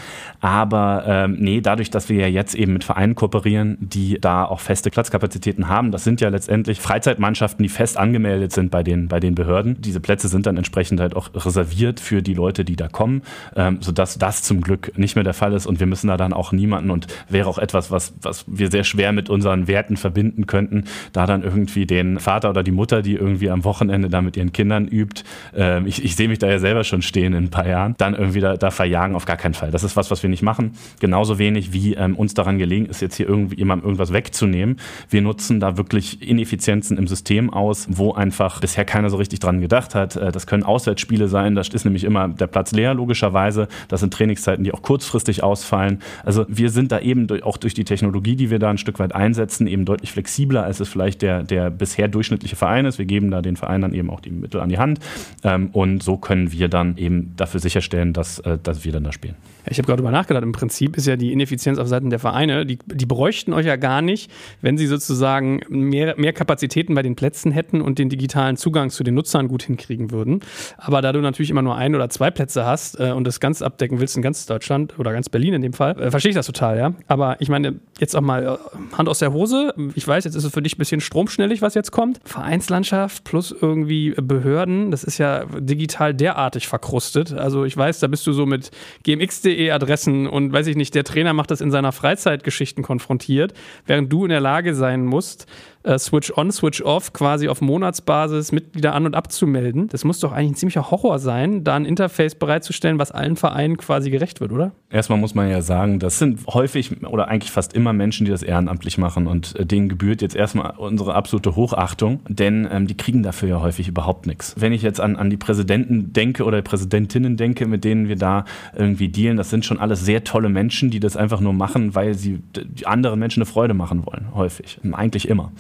Aber ähm, nee, dadurch, dass wir ja jetzt eben mit Vereinen kooperieren, die da auch feste Platzkapazitäten haben, das sind ja letztendlich Freizeitmannschaften, die fest angemeldet sind bei den, bei den Behörden. Diese Plätze sind dann entsprechend halt auch reserviert für die Leute, die da kommen, ähm, sodass das zum Glück nicht mehr der Fall ist und wir müssen da dann auch niemanden und wäre auch etwas, was, was wir sehr schwer mit unseren Werten verbinden könnten, da dann irgendwie den Vater oder die Mutter, die irgendwie am Wochenende da mit ihren Kindern übt, ähm, ich, ich sehe mich da ja selber schon stehen in ein paar Jahren, dann irgendwie da, da verjagen, auf gar keinen Fall. Das ist was, was wir nicht machen. Genauso wenig wie ähm, uns daran gelegen ist, jetzt hier irgendwie jemandem irgendwas wegzunehmen. Wir nutzen da wirklich Ineffizienzen im System aus, wo einfach bisher keiner so richtig dran gedacht hat. Äh, das können Auswärtsspiele sein, da ist nämlich immer der Platz leer, logischerweise. Das sind Trainingszeiten, die auch kurzfristig ausfallen. Also wir sind da eben durch, auch durch die Technologie, die wir da ein Stück weit einsetzen, eben deutlich flexibler, als es vielleicht der, der bisher durchschnittliche Verein ist. Wir geben da den Verein dann eben auch die Mittel an die Hand. Ähm, und so können wir dann eben dafür sicherstellen, dass, äh, dass wir dann da spielen. Ich habe gerade darüber nachgedacht. Im Prinzip ist ja die Ineffizienz auf Seiten der Vereine, die, die bräuchten euch ja gar nicht, wenn sie sozusagen mehr, mehr Kapazitäten bei den Plätzen hätten und den digitalen Zugang zu den Nutzern gut hinkriegen würden. Aber da du natürlich immer nur ein oder zwei Plätze hast äh, und das ganz abdecken willst in ganz Deutschland oder ganz Berlin in dem Fall, äh, verstehe ich das total, ja. Aber ich meine, jetzt auch mal äh, Hand aus der Hose. Ich weiß, jetzt ist es für dich ein bisschen stromschnellig, was jetzt kommt. Vereinslandschaft plus irgendwie Behörden, das ist ja digital derartig verkrustet. Also ich weiß, da bist du so mit gmx.de Adressen und weiß ich nicht, der Trainer macht das in seiner Freizeitgeschichten konfrontiert, während du in der Lage sein musst, äh, Switch on, Switch off quasi auf Monatsbasis Mitglieder an- und abzumelden. Das muss doch eigentlich ein ziemlicher Horror sein, da ein Interface bereitzustellen, was allen Vereinen quasi gerecht wird, oder? Erstmal muss man ja sagen, das sind häufig oder eigentlich fast immer Menschen, die das ehrenamtlich machen und äh, denen gebührt jetzt erstmal unsere absolute Hochachtung, denn ähm, die kriegen dafür ja häufig überhaupt nichts. Wenn ich jetzt an, an die Präsidenten denke oder Präsidentinnen denke, mit denen wir da irgendwie dealen, das sind schon alles sehr tolle Menschen, die das einfach nur machen, weil sie anderen Menschen eine Freude machen wollen, häufig. Eigentlich immer.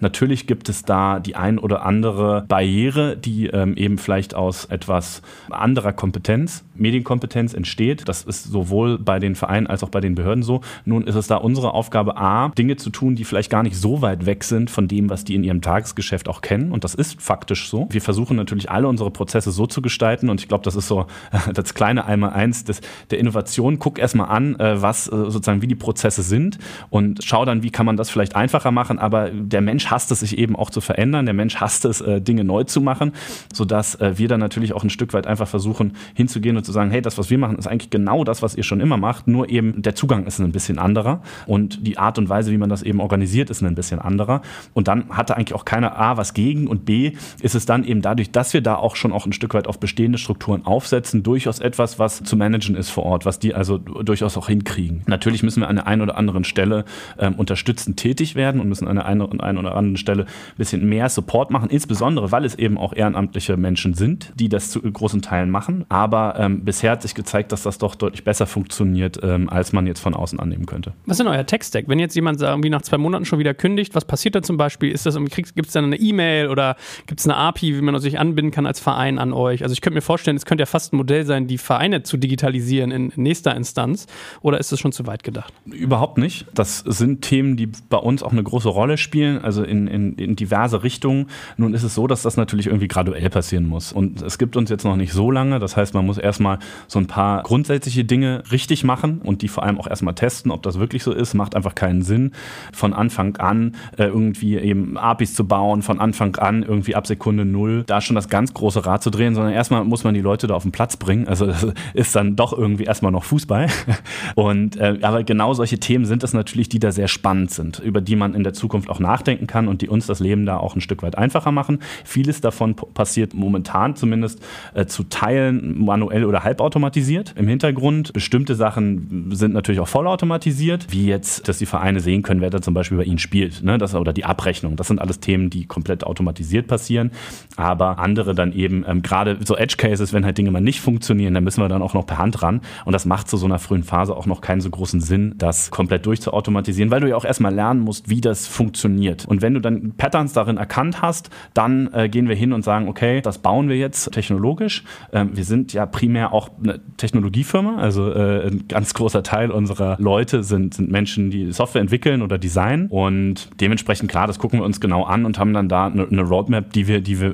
Natürlich gibt es da die ein oder andere Barriere, die ähm, eben vielleicht aus etwas anderer Kompetenz, Medienkompetenz entsteht. Das ist sowohl bei den Vereinen als auch bei den Behörden so. Nun ist es da unsere Aufgabe, A, Dinge zu tun, die vielleicht gar nicht so weit weg sind von dem, was die in ihrem Tagesgeschäft auch kennen. Und das ist faktisch so. Wir versuchen natürlich alle unsere Prozesse so zu gestalten. Und ich glaube, das ist so das kleine Einmal-Eins der Innovation. Guck erstmal an, äh, was äh, sozusagen, wie die Prozesse sind und schau dann, wie kann man das vielleicht einfacher machen. Aber der Mensch hasst es, sich eben auch zu verändern. Der Mensch hasst es, äh, Dinge neu zu machen, sodass wir dann natürlich auch ein Stück weit einfach versuchen, hinzugehen und zu sagen, hey, das, was wir machen, ist eigentlich genau das, was ihr schon immer macht, nur eben der Zugang ist ein bisschen anderer und die Art und Weise, wie man das eben organisiert, ist ein bisschen anderer. Und dann hatte eigentlich auch keiner A was gegen und B ist es dann eben dadurch, dass wir da auch schon auch ein Stück weit auf bestehende Strukturen aufsetzen, durchaus etwas, was zu managen ist vor Ort, was die also durchaus auch hinkriegen. Natürlich müssen wir an der einen oder anderen Stelle ähm, unterstützend tätig werden und müssen an der einen, einen oder anderen Stelle ein bisschen mehr Support machen, insbesondere weil es eben auch ehrenamtliche Menschen sind, die das zu großen Teilen machen. Aber ähm, bisher hat sich gezeigt, dass das doch deutlich besser funktioniert, ähm, als man jetzt von außen annehmen könnte. Was ist denn euer Tech-Stack? Wenn jetzt jemand irgendwie nach zwei Monaten schon wieder kündigt, was passiert da zum Beispiel? Ist das, gibt es dann eine E-Mail oder gibt es eine API, wie man sich anbinden kann als Verein an euch? Also ich könnte mir vorstellen, es könnte ja fast ein Modell sein, die Vereine zu digitalisieren in nächster Instanz. Oder ist das schon zu weit gedacht? Überhaupt nicht. Das sind Themen, die bei uns auch eine große Rolle spielen, also in, in, in diverse Richtungen. Nun ist es so, dass das natürlich irgendwie graduell passieren muss. Und es gibt uns jetzt noch nicht so lange. Das heißt, man muss erstmal so ein paar grundsätzliche Dinge richtig machen und die vor allem auch erstmal testen, ob das wirklich so ist. Macht einfach keinen Sinn, von Anfang an äh, irgendwie eben APIs zu bauen, von Anfang an irgendwie ab Sekunde null da schon das ganz große Rad zu drehen, sondern erstmal muss man die Leute da auf den Platz bringen. Also das ist dann doch irgendwie erstmal noch Fußball. Und äh, aber genau solche Themen sind es natürlich, die da sehr spannend sind, über die man in der Zukunft auch nachdenken kann und die uns das Leben da auch ein Stück weit einfacher machen. Vieles davon passiert momentan zumindest äh, zu Teilen manuell oder halbautomatisiert im Hintergrund. Bestimmte Sachen sind natürlich auch vollautomatisiert, wie jetzt, dass die Vereine sehen können, wer da zum Beispiel bei ihnen spielt, ne? das, oder die Abrechnung. Das sind alles Themen, die komplett automatisiert passieren. Aber andere dann eben, ähm, gerade so Edge Cases, wenn halt Dinge mal nicht funktionieren, dann müssen wir dann auch noch per Hand ran. Und das macht zu so einer frühen Phase auch noch keinen so großen Sinn, das komplett durchzuautomatisieren, weil du ja auch erstmal lernen musst, wie das funktioniert. Und wenn du dann Patterns darin erkannt hast, dann äh, gehen wir hin und sagen, okay, das bauen wir jetzt technologisch. Ähm, wir sind ja primär auch eine Technologiefirma, also äh, ein ganz großer Teil unserer Leute sind, sind Menschen, die Software entwickeln oder designen. Und dementsprechend, klar, das gucken wir uns genau an und haben dann da eine, eine Roadmap, die wir, die wir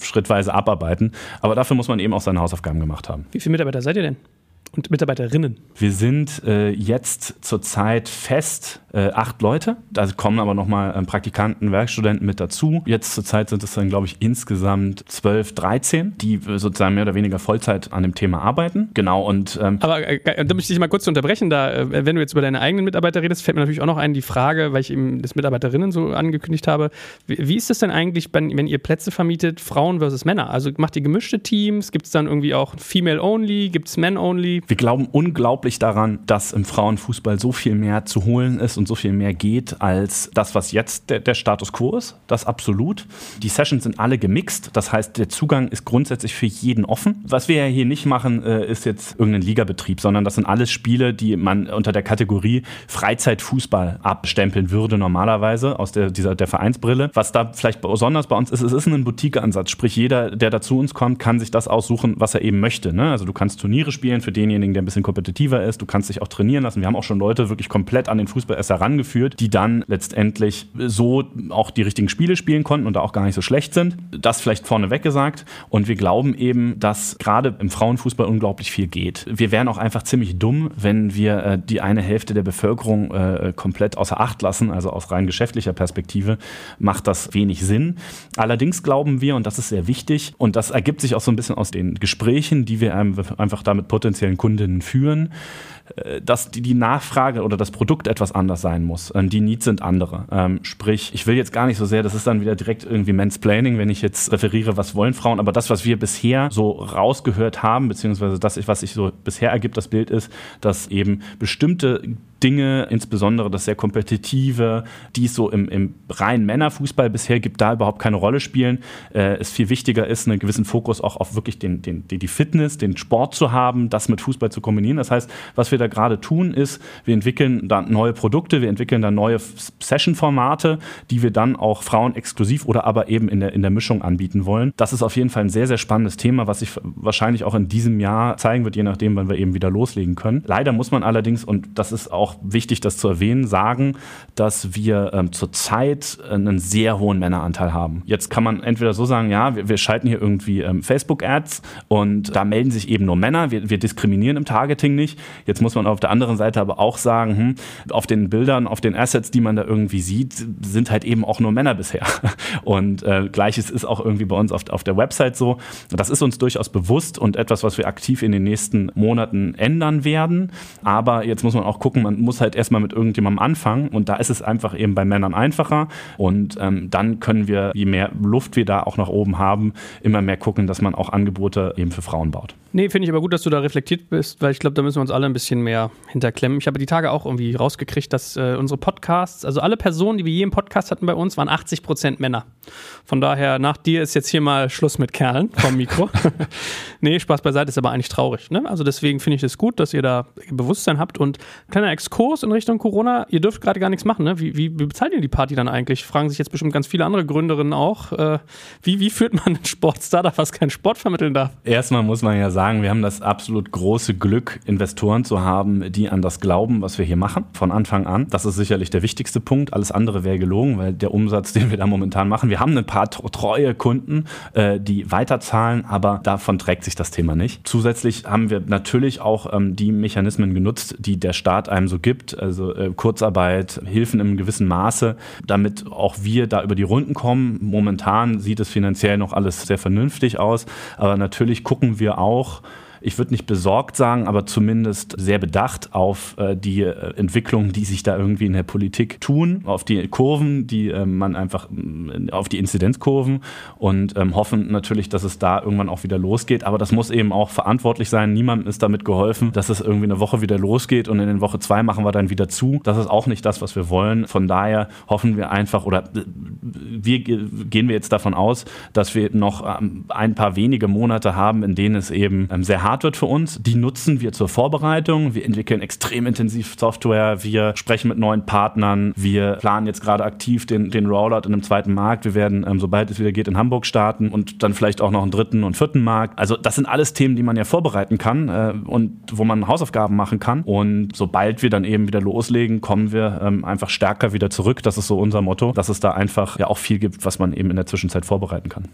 schrittweise abarbeiten. Aber dafür muss man eben auch seine Hausaufgaben gemacht haben. Wie viele Mitarbeiter seid ihr denn? Und Mitarbeiterinnen? Wir sind äh, jetzt zurzeit fest äh, acht Leute. Da kommen aber nochmal ähm, Praktikanten, Werkstudenten mit dazu. Jetzt zurzeit sind es dann, glaube ich, insgesamt zwölf, dreizehn, die äh, sozusagen mehr oder weniger Vollzeit an dem Thema arbeiten. Genau und. Ähm aber äh, äh, da möchte ich dich mal kurz unterbrechen. Da, äh, wenn du jetzt über deine eigenen Mitarbeiter redest, fällt mir natürlich auch noch ein die Frage, weil ich eben das Mitarbeiterinnen so angekündigt habe. Wie, wie ist das denn eigentlich, wenn, wenn ihr Plätze vermietet, Frauen versus Männer? Also macht ihr gemischte Teams? Gibt es dann irgendwie auch Female Only? Gibt es Men Only? Wir glauben unglaublich daran, dass im Frauenfußball so viel mehr zu holen ist und so viel mehr geht als das, was jetzt der, der Status quo ist. Das absolut. Die Sessions sind alle gemixt. Das heißt, der Zugang ist grundsätzlich für jeden offen. Was wir ja hier nicht machen, äh, ist jetzt irgendein Ligabetrieb, sondern das sind alles Spiele, die man unter der Kategorie Freizeitfußball abstempeln würde normalerweise aus der, dieser, der Vereinsbrille. Was da vielleicht besonders bei uns ist, es ist ein Boutique-Ansatz. Sprich, jeder, der da zu uns kommt, kann sich das aussuchen, was er eben möchte. Ne? Also du kannst Turniere spielen für denjenigen, der ein bisschen kompetitiver ist. Du kannst dich auch trainieren lassen. Wir haben auch schon Leute wirklich komplett an den Fußball erst herangeführt, die dann letztendlich so auch die richtigen Spiele spielen konnten und da auch gar nicht so schlecht sind. Das vielleicht vorneweg gesagt. Und wir glauben eben, dass gerade im Frauenfußball unglaublich viel geht. Wir wären auch einfach ziemlich dumm, wenn wir äh, die eine Hälfte der Bevölkerung äh, komplett außer Acht lassen. Also aus rein geschäftlicher Perspektive macht das wenig Sinn. Allerdings glauben wir, und das ist sehr wichtig, und das ergibt sich auch so ein bisschen aus den Gesprächen, die wir einfach da mit potenziellen Kundinnen führen, dass die, die Nachfrage oder das Produkt etwas anders sein muss. Ähm, die Needs sind andere. Ähm, sprich, ich will jetzt gar nicht so sehr, das ist dann wieder direkt irgendwie Mansplaining, wenn ich jetzt referiere, was wollen Frauen, aber das, was wir bisher so rausgehört haben, beziehungsweise das, was sich so bisher ergibt, das Bild ist, dass eben bestimmte Dinge, insbesondere das sehr kompetitive, die es so im, im reinen Männerfußball bisher gibt, da überhaupt keine Rolle spielen. Äh, es viel wichtiger ist, einen gewissen Fokus auch auf wirklich den, den, die Fitness, den Sport zu haben, das mit Fußball zu kombinieren. Das heißt, was wir da gerade tun, ist, wir entwickeln da neue Produkte, wir entwickeln da neue Session-Formate, die wir dann auch Frauen exklusiv oder aber eben in der, in der Mischung anbieten wollen. Das ist auf jeden Fall ein sehr, sehr spannendes Thema, was sich wahrscheinlich auch in diesem Jahr zeigen wird, je nachdem, wann wir eben wieder loslegen können. Leider muss man allerdings, und das ist auch wichtig, das zu erwähnen, sagen, dass wir ähm, zurzeit einen sehr hohen Männeranteil haben. Jetzt kann man entweder so sagen, ja, wir, wir schalten hier irgendwie ähm, Facebook-Ads und da melden sich eben nur Männer. Wir, wir, diskriminieren im Targeting nicht. Jetzt muss man auf der anderen Seite aber auch sagen, hm, auf den Bildern, auf den Assets, die man da irgendwie sieht, sind halt eben auch nur Männer bisher. Und äh, gleiches ist auch irgendwie bei uns auf, auf der Website so. Das ist uns durchaus bewusst und etwas, was wir aktiv in den nächsten Monaten ändern werden. Aber jetzt muss man auch gucken, man muss halt erstmal mit irgendjemandem anfangen und da ist es einfach eben bei Männern einfacher und ähm, dann können wir, je mehr Luft wir da auch nach oben haben, immer mehr gucken, dass man auch Angebote eben für Frauen baut. Nee, finde ich aber gut, dass du da reflektiert bist, weil ich glaube, da müssen wir uns alle ein bisschen mehr hinterklemmen. Ich habe die Tage auch irgendwie rausgekriegt, dass äh, unsere Podcasts, also alle Personen, die wir je im Podcast hatten bei uns, waren 80 Prozent Männer. Von daher, nach dir ist jetzt hier mal Schluss mit Kerlen vom Mikro. nee, Spaß beiseite ist aber eigentlich traurig. Ne? Also deswegen finde ich es gut, dass ihr da Bewusstsein habt und kleiner Exkurs in Richtung Corona, ihr dürft gerade gar nichts machen. Ne? Wie, wie, wie bezahlt ihr die Party dann eigentlich? Fragen sich jetzt bestimmt ganz viele andere Gründerinnen auch. Äh, wie, wie führt man ein Sportstartup, was keinen Sport vermitteln darf? Erstmal muss man ja sagen, sagen, wir haben das absolut große Glück, Investoren zu haben, die an das glauben, was wir hier machen, von Anfang an. Das ist sicherlich der wichtigste Punkt. Alles andere wäre gelogen, weil der Umsatz, den wir da momentan machen, wir haben ein paar treue Kunden, äh, die weiterzahlen, aber davon trägt sich das Thema nicht. Zusätzlich haben wir natürlich auch ähm, die Mechanismen genutzt, die der Staat einem so gibt, also äh, Kurzarbeit, Hilfen im gewissen Maße, damit auch wir da über die Runden kommen. Momentan sieht es finanziell noch alles sehr vernünftig aus, aber natürlich gucken wir auch, corps ich würde nicht besorgt sagen, aber zumindest sehr bedacht auf äh, die äh, Entwicklungen, die sich da irgendwie in der Politik tun, auf die Kurven, die äh, man einfach, äh, auf die Inzidenzkurven und ähm, hoffen natürlich, dass es da irgendwann auch wieder losgeht. Aber das muss eben auch verantwortlich sein. Niemandem ist damit geholfen, dass es irgendwie eine Woche wieder losgeht und in den Woche zwei machen wir dann wieder zu. Das ist auch nicht das, was wir wollen. Von daher hoffen wir einfach oder äh, wir gehen wir jetzt davon aus, dass wir noch ähm, ein paar wenige Monate haben, in denen es eben ähm, sehr hart hart wird für uns. Die nutzen wir zur Vorbereitung. Wir entwickeln extrem intensiv Software. Wir sprechen mit neuen Partnern. Wir planen jetzt gerade aktiv den, den Rollout in einem zweiten Markt. Wir werden, ähm, sobald es wieder geht, in Hamburg starten und dann vielleicht auch noch einen dritten und vierten Markt. Also das sind alles Themen, die man ja vorbereiten kann äh, und wo man Hausaufgaben machen kann. Und sobald wir dann eben wieder loslegen, kommen wir ähm, einfach stärker wieder zurück. Das ist so unser Motto, dass es da einfach ja auch viel gibt, was man eben in der Zwischenzeit vorbereiten kann.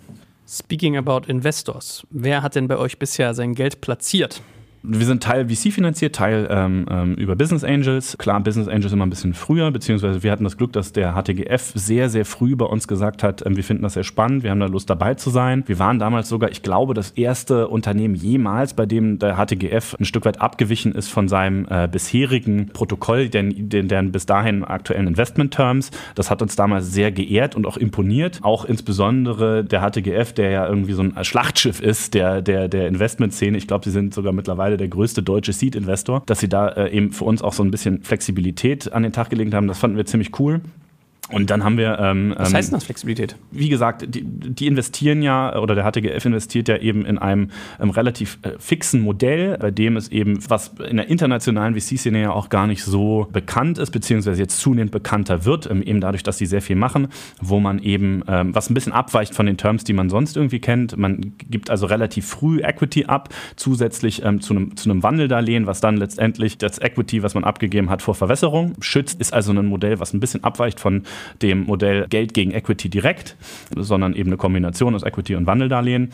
Speaking about Investors, wer hat denn bei euch bisher sein Geld platziert? Wir sind Teil VC finanziert, Teil ähm, ähm, über Business Angels. Klar, Business Angels immer ein bisschen früher, beziehungsweise wir hatten das Glück, dass der HTGF sehr, sehr früh bei uns gesagt hat, ähm, wir finden das sehr spannend, wir haben da Lust dabei zu sein. Wir waren damals sogar, ich glaube, das erste Unternehmen jemals, bei dem der HTGF ein Stück weit abgewichen ist von seinem äh, bisherigen Protokoll, den, deren bis dahin aktuellen Investment Terms. Das hat uns damals sehr geehrt und auch imponiert. Auch insbesondere der HTGF, der ja irgendwie so ein Schlachtschiff ist, der, der, der Investmentszene. Ich glaube, sie sind sogar mittlerweile mittlerweile der größte deutsche Seed-Investor, dass sie da äh, eben für uns auch so ein bisschen Flexibilität an den Tag gelegt haben. Das fanden wir ziemlich cool. Und dann haben wir. Ähm, Was heißt denn das Flexibilität? Wie gesagt, die, die, investieren ja, oder der HTGF investiert ja eben in einem ähm, relativ äh, fixen Modell, bei dem es eben, was in der internationalen VC-Szene ja auch gar nicht so bekannt ist, beziehungsweise jetzt zunehmend bekannter wird, ähm, eben dadurch, dass sie sehr viel machen, wo man eben, ähm, was ein bisschen abweicht von den Terms, die man sonst irgendwie kennt. Man gibt also relativ früh Equity ab, zusätzlich ähm, zu einem zu einem Wandeldarlehen, was dann letztendlich das Equity, was man abgegeben hat, vor Verwässerung schützt, ist also ein Modell, was ein bisschen abweicht von dem Modell Geld gegen Equity direkt, sondern eben eine Kombination aus Equity und Wandeldarlehen.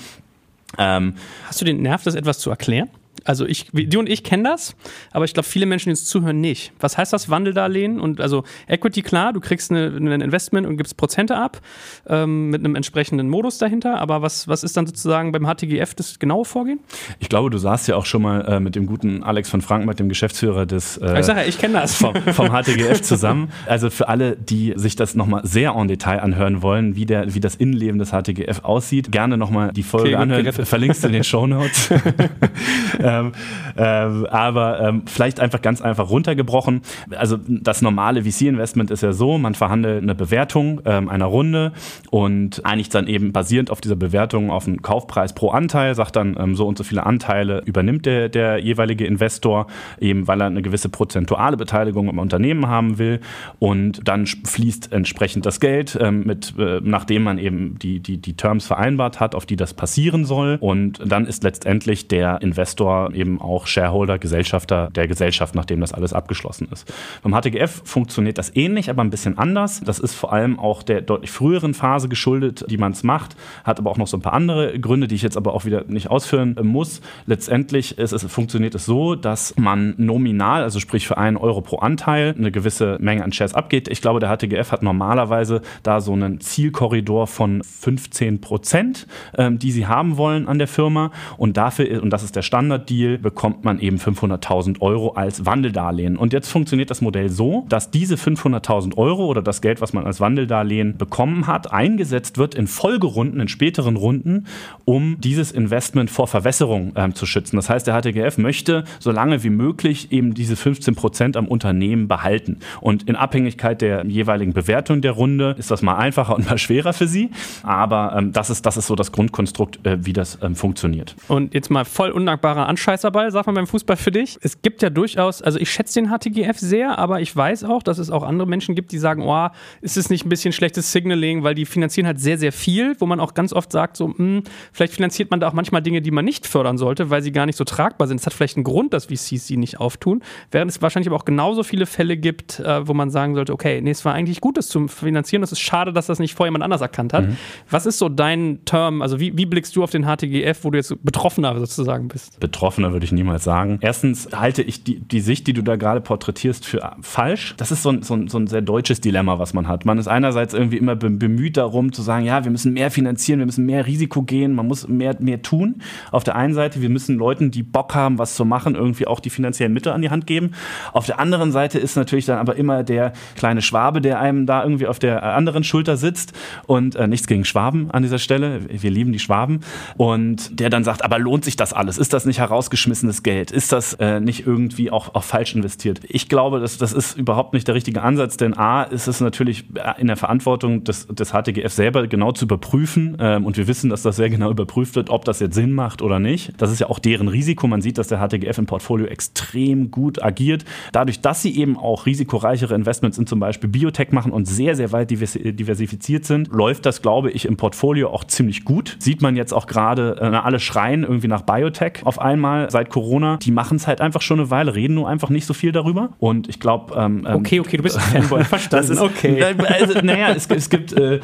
Ähm, Hast du den Nerv, das etwas zu erklären? Also ich, du und ich kennen das, aber ich glaube, viele Menschen, die uns zuhören, nicht. Was heißt das Wandeldarlehen? Und also Equity, klar, du kriegst ein Investment und gibst Prozente ab ähm, mit einem entsprechenden Modus dahinter. Aber was, was ist dann sozusagen beim HTGF das genaue Vorgehen? Ich glaube, du saßt ja auch schon mal äh, mit dem guten Alex von Frank, mit dem Geschäftsführer des äh, ich sag ja, ich kenne das. Vom, vom HTGF zusammen. Also für alle, die sich das nochmal sehr en Detail anhören wollen, wie, der, wie das Innenleben des HTGF aussieht, gerne nochmal die Folge okay, anhören. Verlinkst du in den Show Notes. ähm, ähm, aber ähm, vielleicht einfach ganz einfach runtergebrochen. Also das normale VC-Investment ist ja so, man verhandelt eine Bewertung ähm, einer Runde und einigt dann eben basierend auf dieser Bewertung auf einen Kaufpreis pro Anteil, sagt dann ähm, so und so viele Anteile übernimmt der, der jeweilige Investor, eben weil er eine gewisse prozentuale Beteiligung im Unternehmen haben will und dann fließt entsprechend das Geld ähm, mit, äh, nachdem man eben die, die, die Terms vereinbart hat, auf die das passieren soll und dann ist letztendlich der Investor eben auch Shareholder, Gesellschafter der Gesellschaft, nachdem das alles abgeschlossen ist. Beim HTGF funktioniert das ähnlich, aber ein bisschen anders. Das ist vor allem auch der deutlich früheren Phase geschuldet, die man es macht, hat aber auch noch so ein paar andere Gründe, die ich jetzt aber auch wieder nicht ausführen muss. Letztendlich ist es, funktioniert es so, dass man nominal, also sprich für einen Euro pro Anteil, eine gewisse Menge an Shares abgeht. Ich glaube, der HTGF hat normalerweise da so einen Zielkorridor von 15 Prozent, ähm, die sie haben wollen an der Firma. Und dafür, und das ist der Standard, Deal bekommt man eben 500.000 Euro als Wandeldarlehen. Und jetzt funktioniert das Modell so, dass diese 500.000 Euro oder das Geld, was man als Wandeldarlehen bekommen hat, eingesetzt wird in Folgerunden, in späteren Runden, um dieses Investment vor Verwässerung ähm, zu schützen. Das heißt, der HTGF möchte so lange wie möglich eben diese 15 Prozent am Unternehmen behalten. Und in Abhängigkeit der jeweiligen Bewertung der Runde ist das mal einfacher und mal schwerer für sie. Aber ähm, das, ist, das ist so das Grundkonstrukt, äh, wie das ähm, funktioniert. Und jetzt mal voll undankbarer Anscheißerball, sagt man beim Fußball für dich. Es gibt ja durchaus, also ich schätze den HTGF sehr, aber ich weiß auch, dass es auch andere Menschen gibt, die sagen, oh, ist es nicht ein bisschen schlechtes Signaling, weil die finanzieren halt sehr, sehr viel, wo man auch ganz oft sagt, so, mh, hm, vielleicht finanziert man da auch manchmal Dinge, die man nicht fördern sollte, weil sie gar nicht so tragbar sind. Es hat vielleicht einen Grund, dass VCs sie nicht auftun, während es wahrscheinlich aber auch genauso viele Fälle gibt, äh, wo man sagen sollte, okay, nee, es war eigentlich gut, das zu finanzieren. Es ist schade, dass das nicht vorher jemand anders erkannt hat. Mhm. Was ist so dein Term, also wie, wie blickst du auf den HTGF, wo du jetzt Betroffener sozusagen bist? Betroffener würde ich niemals sagen. Erstens halte ich die, die Sicht, die du da gerade porträtierst, für falsch. Das ist so ein, so, ein, so ein sehr deutsches Dilemma, was man hat. Man ist einerseits irgendwie immer bemüht darum zu sagen, ja, wir müssen mehr finanzieren, wir müssen mehr Risiko gehen, man muss mehr, mehr tun. Auf der einen Seite, wir müssen Leuten, die Bock haben, was zu machen, irgendwie auch die finanziellen Mittel an die Hand geben. Auf der anderen Seite ist natürlich dann aber immer der kleine Schwabe, der einem da irgendwie auf der anderen Schulter sitzt und äh, nichts gegen Schwaben an dieser Stelle. Wir lieben die Schwaben. Und der dann sagt, aber lohnt sich das alles? Ist das nicht heraus rausgeschmissenes Geld? Ist das äh, nicht irgendwie auch, auch falsch investiert? Ich glaube, das, das ist überhaupt nicht der richtige Ansatz, denn A ist es natürlich in der Verantwortung des, des HTGF selber genau zu überprüfen ähm, und wir wissen, dass das sehr genau überprüft wird, ob das jetzt Sinn macht oder nicht. Das ist ja auch deren Risiko. Man sieht, dass der HTGF im Portfolio extrem gut agiert. Dadurch, dass sie eben auch risikoreichere Investments in zum Beispiel Biotech machen und sehr, sehr weit diversifiziert sind, läuft das, glaube ich, im Portfolio auch ziemlich gut. Sieht man jetzt auch gerade, äh, alle schreien irgendwie nach Biotech auf einmal seit Corona. Die machen es halt einfach schon eine Weile, reden nur einfach nicht so viel darüber. Und ich glaube. Ähm, ähm, okay, okay, du bist ein Fanboy, verstanden. Das ist okay. Also, naja, es, es gibt äh, äh,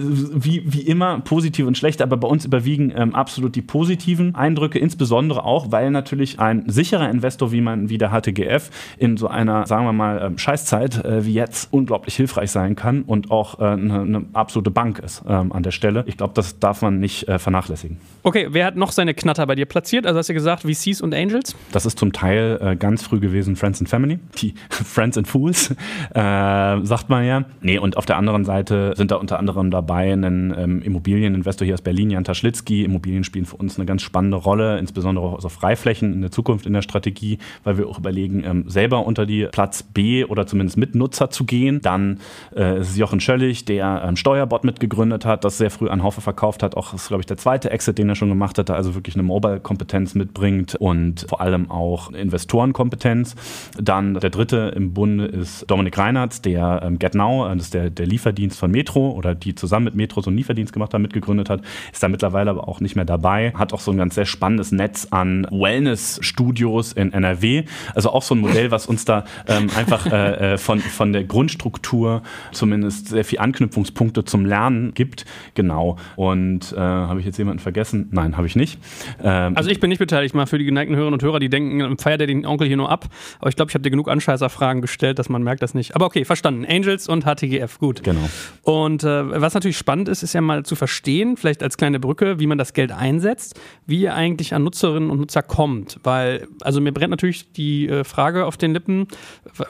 wie, wie immer positive und schlechte, aber bei uns überwiegen ähm, absolut die positiven Eindrücke, insbesondere auch, weil natürlich ein sicherer Investor wie man wie der HTGF in so einer, sagen wir mal, ähm, Scheißzeit äh, wie jetzt unglaublich hilfreich sein kann und auch äh, eine, eine absolute Bank ist ähm, an der Stelle. Ich glaube, das darf man nicht äh, vernachlässigen. Okay, wer hat noch seine Knatter bei dir platziert? Also hast du gesagt VCs und Angels? Das ist zum Teil äh, ganz früh gewesen Friends and Family, die Friends and Fools, äh, sagt man ja. Nee, und auf der anderen Seite sind da unter anderem dabei ein ähm, Immobilieninvestor hier aus Berlin, Jan Taschlitzky. Immobilien spielen für uns eine ganz spannende Rolle, insbesondere auch auf Freiflächen in der Zukunft in der Strategie, weil wir auch überlegen, ähm, selber unter die Platz B oder zumindest Mitnutzer zu gehen. Dann äh, ist Jochen Schöllig, der ähm, Steuerbot mitgegründet hat, das sehr früh an Haufe verkauft hat. Auch ist, glaube ich, der zweite Exit, den er schon gemacht hatte, also wirklich eine Mobile-Kompetenz mitbringt und vor allem auch Investorenkompetenz. Dann der dritte im Bunde ist Dominik Reinhardt, der ähm, GetNow, das ist der, der Lieferdienst von Metro oder die zusammen mit Metro so einen Lieferdienst gemacht haben, mitgegründet hat, ist da mittlerweile aber auch nicht mehr dabei, hat auch so ein ganz sehr spannendes Netz an Wellness-Studios in NRW. Also auch so ein Modell, was uns da ähm, einfach äh, äh, von, von der Grundstruktur zumindest sehr viel Anknüpfungspunkte zum Lernen gibt. Genau. Und äh, habe ich jetzt jemanden vergessen? Nein, habe ich nicht. Ähm, also ich bin nicht beteiligt, mal für die geneigten Hörerinnen und Hörer, die denken, feiert er den Onkel hier nur ab. Aber ich glaube, ich habe dir genug Anscheißerfragen gestellt, dass man merkt das nicht. Aber okay, verstanden. Angels und HTGF, gut. Genau. Und äh, was natürlich spannend ist, ist ja mal zu verstehen, vielleicht als kleine Brücke, wie man das Geld einsetzt, wie ihr eigentlich an Nutzerinnen und Nutzer kommt. Weil, also mir brennt natürlich die äh, Frage auf den Lippen,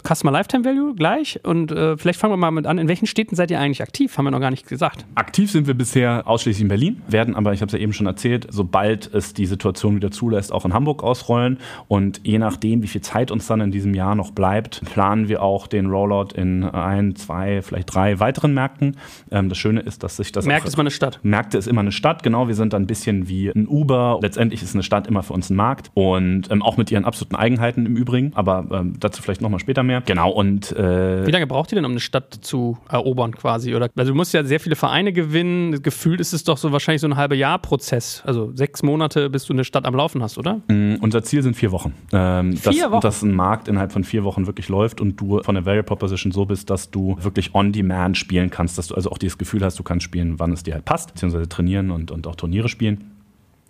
Customer Lifetime Value gleich. Und äh, vielleicht fangen wir mal mit an, in welchen Städten seid ihr eigentlich aktiv? Haben wir noch gar nicht gesagt. Aktiv sind wir bisher ausschließlich in Berlin, werden aber, ich habe es ja eben schon erzählt, sobald es die Situation wieder zulässt, auch in Hamburg ausrollen. Und je nachdem, wie viel Zeit uns dann in diesem Jahr noch bleibt, planen wir auch den Rollout in ein, zwei, vielleicht drei weiteren Märkten. Ähm, das Schöne ist, dass sich das. Märkte ist immer eine Stadt. Märkte ist immer eine Stadt, genau. Wir sind dann ein bisschen wie ein Uber. Letztendlich ist eine Stadt immer für uns ein Markt und ähm, auch mit ihren absoluten Eigenheiten im Übrigen. Aber ähm, dazu vielleicht nochmal später mehr. Genau. Und äh, wie lange braucht ihr denn, um eine Stadt zu erobern quasi? Oder also du musst ja sehr viele Vereine gewinnen. Gefühlt ist es doch so wahrscheinlich so ein halbe Jahr Prozess. Also sechs Monate, bis du eine Stadt am Laufen hast, oder? Mm, unser Ziel sind vier Wochen. Ähm, vier dass, Wochen. Dass ein Markt innerhalb von vier Wochen wirklich läuft und du von der Value Proposition so bist, dass du wirklich on demand spielen kannst, dass du also auch dieses Gefühl hast, du kannst spielen, wann es dir halt passt, beziehungsweise trainieren und, und auch Turniere spielen.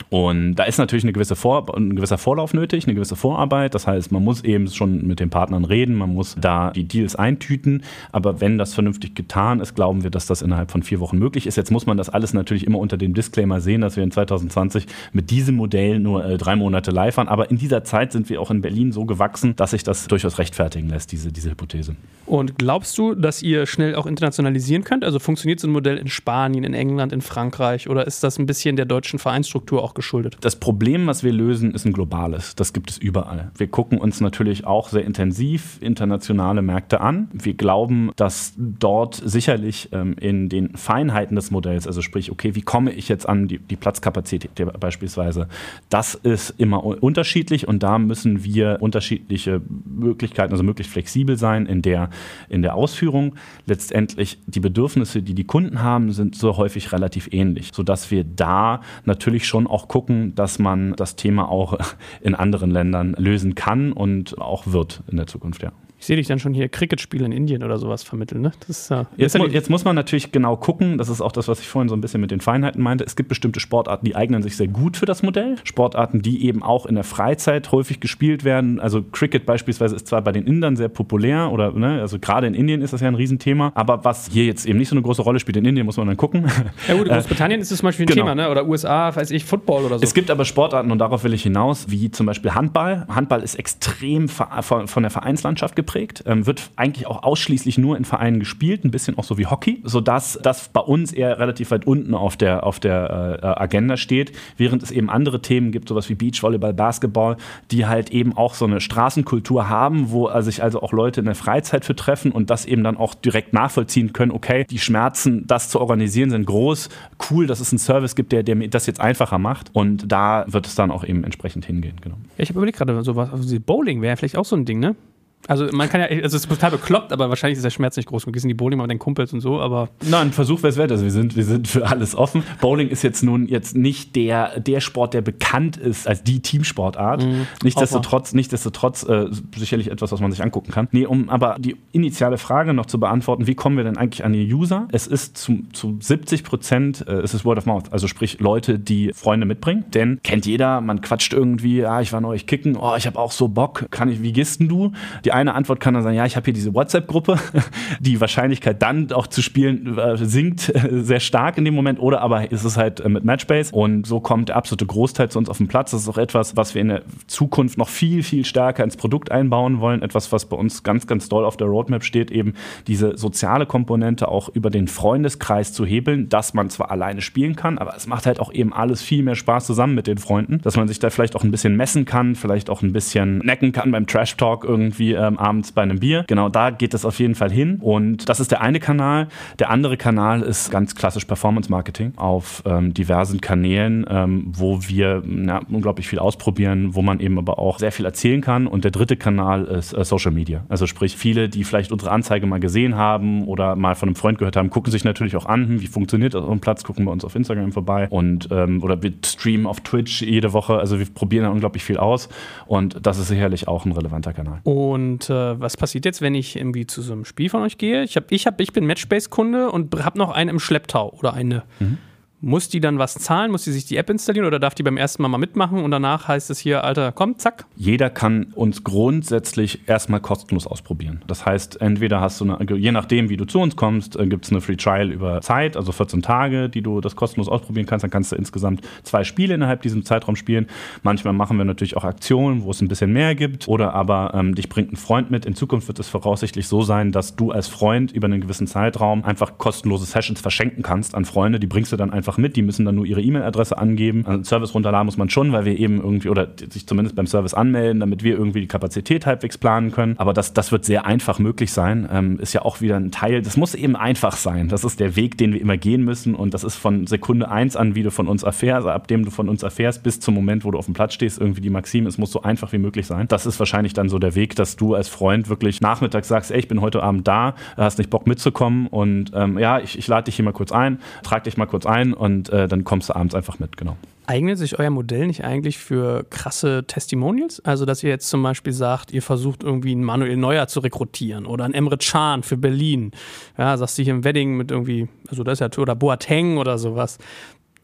Und da ist natürlich eine gewisse Vor ein gewisser Vorlauf nötig, eine gewisse Vorarbeit. Das heißt, man muss eben schon mit den Partnern reden, man muss da die Deals eintüten. Aber wenn das vernünftig getan ist, glauben wir, dass das innerhalb von vier Wochen möglich ist. Jetzt muss man das alles natürlich immer unter dem Disclaimer sehen, dass wir in 2020 mit diesem Modell nur äh, drei Monate live waren. Aber in dieser Zeit sind wir auch in Berlin so gewachsen, dass sich das durchaus rechtfertigen lässt, diese, diese Hypothese. Und glaubst du, dass ihr schnell auch internationalisieren könnt? Also funktioniert so ein Modell in Spanien, in England, in Frankreich? Oder ist das ein bisschen der deutschen Vereinsstruktur auch geschuldet? Das Problem, was wir lösen, ist ein globales. Das gibt es überall. Wir gucken uns natürlich auch sehr intensiv internationale Märkte an. Wir glauben, dass dort sicherlich ähm, in den Feinheiten des Modells, also sprich, okay, wie komme ich jetzt an die, die Platzkapazität beispielsweise, das ist immer unterschiedlich und da müssen wir unterschiedliche Möglichkeiten, also möglichst flexibel sein in der, in der Ausführung. Letztendlich die Bedürfnisse, die die Kunden haben, sind so häufig relativ ähnlich, sodass wir da natürlich schon auch gucken, dass man das Thema auch in anderen Ländern lösen kann und auch wird in der Zukunft, ja. Ich sehe dich dann schon hier Cricket-Spiele in Indien oder sowas vermitteln. Ne? Ist, äh, jetzt, mu jetzt, muss man natürlich genau gucken, das ist auch das, was ich vorhin so ein bisschen mit den Feinheiten meinte. Es gibt bestimmte Sportarten, die eignen sich sehr gut für das Modell. Sportarten, die eben auch in der Freizeit häufig gespielt werden. Also Cricket beispielsweise ist zwar bei den Indern sehr populär oder ne, also gerade in Indien ist das ja ein Riesenthema, aber was hier jetzt eben nicht so eine große Rolle spielt in Indien, muss man dann gucken. Ja gut, in Großbritannien ist es zum Beispiel ein genau. Thema, ne? oder USA, weiß ich, Football oder so. Es gibt aber Sportarten und darauf will ich hinaus, wie zum Beispiel Handball. Handball ist extrem von der Vereinslandschaft geprägt geprägt, ähm, wird eigentlich auch ausschließlich nur in Vereinen gespielt, ein bisschen auch so wie Hockey, sodass das bei uns eher relativ weit unten auf der, auf der äh, Agenda steht, während es eben andere Themen gibt, sowas wie Beachvolleyball, Basketball, die halt eben auch so eine Straßenkultur haben, wo sich also auch Leute in der Freizeit für treffen und das eben dann auch direkt nachvollziehen können, okay, die Schmerzen, das zu organisieren, sind groß, cool, dass es einen Service gibt, der, der mir das jetzt einfacher macht und da wird es dann auch eben entsprechend hingehen. Genau. Ich habe überlegt gerade, sowas, also Bowling wäre vielleicht auch so ein Ding, ne? Also man kann ja, also es ist total bekloppt, aber wahrscheinlich ist der Schmerz nicht groß. Wir sind die Bowling mal mit den Kumpels und so, aber. Nein, ein Versuch wäre es wert. Also wir sind, wir sind für alles offen. Bowling ist jetzt nun jetzt nicht der, der Sport, der bekannt ist als die Teamsportart. Mhm. Nichtsdestotrotz, nichtsdestotrotz äh, sicherlich etwas, was man sich angucken kann. Nee, um aber die initiale Frage noch zu beantworten, wie kommen wir denn eigentlich an die User? Es ist zu, zu 70 Prozent, äh, es ist Word of Mouth, also sprich Leute, die Freunde mitbringen. Denn kennt jeder, man quatscht irgendwie, ah, ich war neulich kicken, oh, ich habe auch so Bock, kann ich, wie gehst denn du? Die eine Antwort kann dann sein, ja, ich habe hier diese WhatsApp-Gruppe. Die Wahrscheinlichkeit dann auch zu spielen äh, sinkt äh, sehr stark in dem Moment oder aber ist es halt äh, mit Matchbase und so kommt der absolute Großteil zu uns auf den Platz. Das ist auch etwas, was wir in der Zukunft noch viel, viel stärker ins Produkt einbauen wollen. Etwas, was bei uns ganz, ganz doll auf der Roadmap steht, eben diese soziale Komponente auch über den Freundeskreis zu hebeln, dass man zwar alleine spielen kann, aber es macht halt auch eben alles viel mehr Spaß zusammen mit den Freunden, dass man sich da vielleicht auch ein bisschen messen kann, vielleicht auch ein bisschen necken kann beim Trash Talk irgendwie ähm, abends bei einem Bier. Genau da geht es auf jeden Fall hin. Und das ist der eine Kanal. Der andere Kanal ist ganz klassisch Performance Marketing auf ähm, diversen Kanälen, ähm, wo wir na, unglaublich viel ausprobieren, wo man eben aber auch sehr viel erzählen kann. Und der dritte Kanal ist äh, Social Media. Also sprich, viele, die vielleicht unsere Anzeige mal gesehen haben oder mal von einem Freund gehört haben, gucken sich natürlich auch an, hm, wie funktioniert das auf dem Platz, gucken bei uns auf Instagram vorbei und ähm, oder wir streamen auf Twitch jede Woche. Also wir probieren da unglaublich viel aus und das ist sicherlich auch ein relevanter Kanal. Und äh, was passiert jetzt, wenn ich irgendwie zu so einem Spiel von euch gehe? Ich, hab, ich, hab, ich bin Matchbase-Kunde und habe noch einen im Schlepptau oder eine. Mhm. Muss die dann was zahlen? Muss die sich die App installieren oder darf die beim ersten Mal mal mitmachen und danach heißt es hier, Alter, komm, zack? Jeder kann uns grundsätzlich erstmal kostenlos ausprobieren. Das heißt, entweder hast du, eine, je nachdem, wie du zu uns kommst, äh, gibt es eine Free Trial über Zeit, also 14 Tage, die du das kostenlos ausprobieren kannst. Dann kannst du insgesamt zwei Spiele innerhalb diesem Zeitraum spielen. Manchmal machen wir natürlich auch Aktionen, wo es ein bisschen mehr gibt oder aber ähm, dich bringt ein Freund mit. In Zukunft wird es voraussichtlich so sein, dass du als Freund über einen gewissen Zeitraum einfach kostenlose Sessions verschenken kannst an Freunde. Die bringst du dann einfach einfach mit. Die müssen dann nur ihre E-Mail-Adresse angeben. Also Service runterladen muss man schon, weil wir eben irgendwie oder sich zumindest beim Service anmelden, damit wir irgendwie die Kapazität halbwegs planen können. Aber das, das wird sehr einfach möglich sein. Ähm, ist ja auch wieder ein Teil. Das muss eben einfach sein. Das ist der Weg, den wir immer gehen müssen. Und das ist von Sekunde eins an, wie du von uns erfährst, also ab dem du von uns erfährst, bis zum Moment, wo du auf dem Platz stehst, irgendwie die Maxime. Es muss so einfach wie möglich sein. Das ist wahrscheinlich dann so der Weg, dass du als Freund wirklich nachmittags sagst, ey, ich bin heute Abend da, hast nicht Bock mitzukommen und ähm, ja, ich, ich lade dich hier mal kurz ein, trag dich mal kurz ein und äh, dann kommst du abends einfach mit, genau. Eignet sich euer Modell nicht eigentlich für krasse Testimonials? Also, dass ihr jetzt zum Beispiel sagt, ihr versucht irgendwie einen Manuel Neuer zu rekrutieren oder einen Emre Can für Berlin. Ja, sagst du hier im Wedding mit irgendwie, also das ist ja, oder Boateng oder sowas.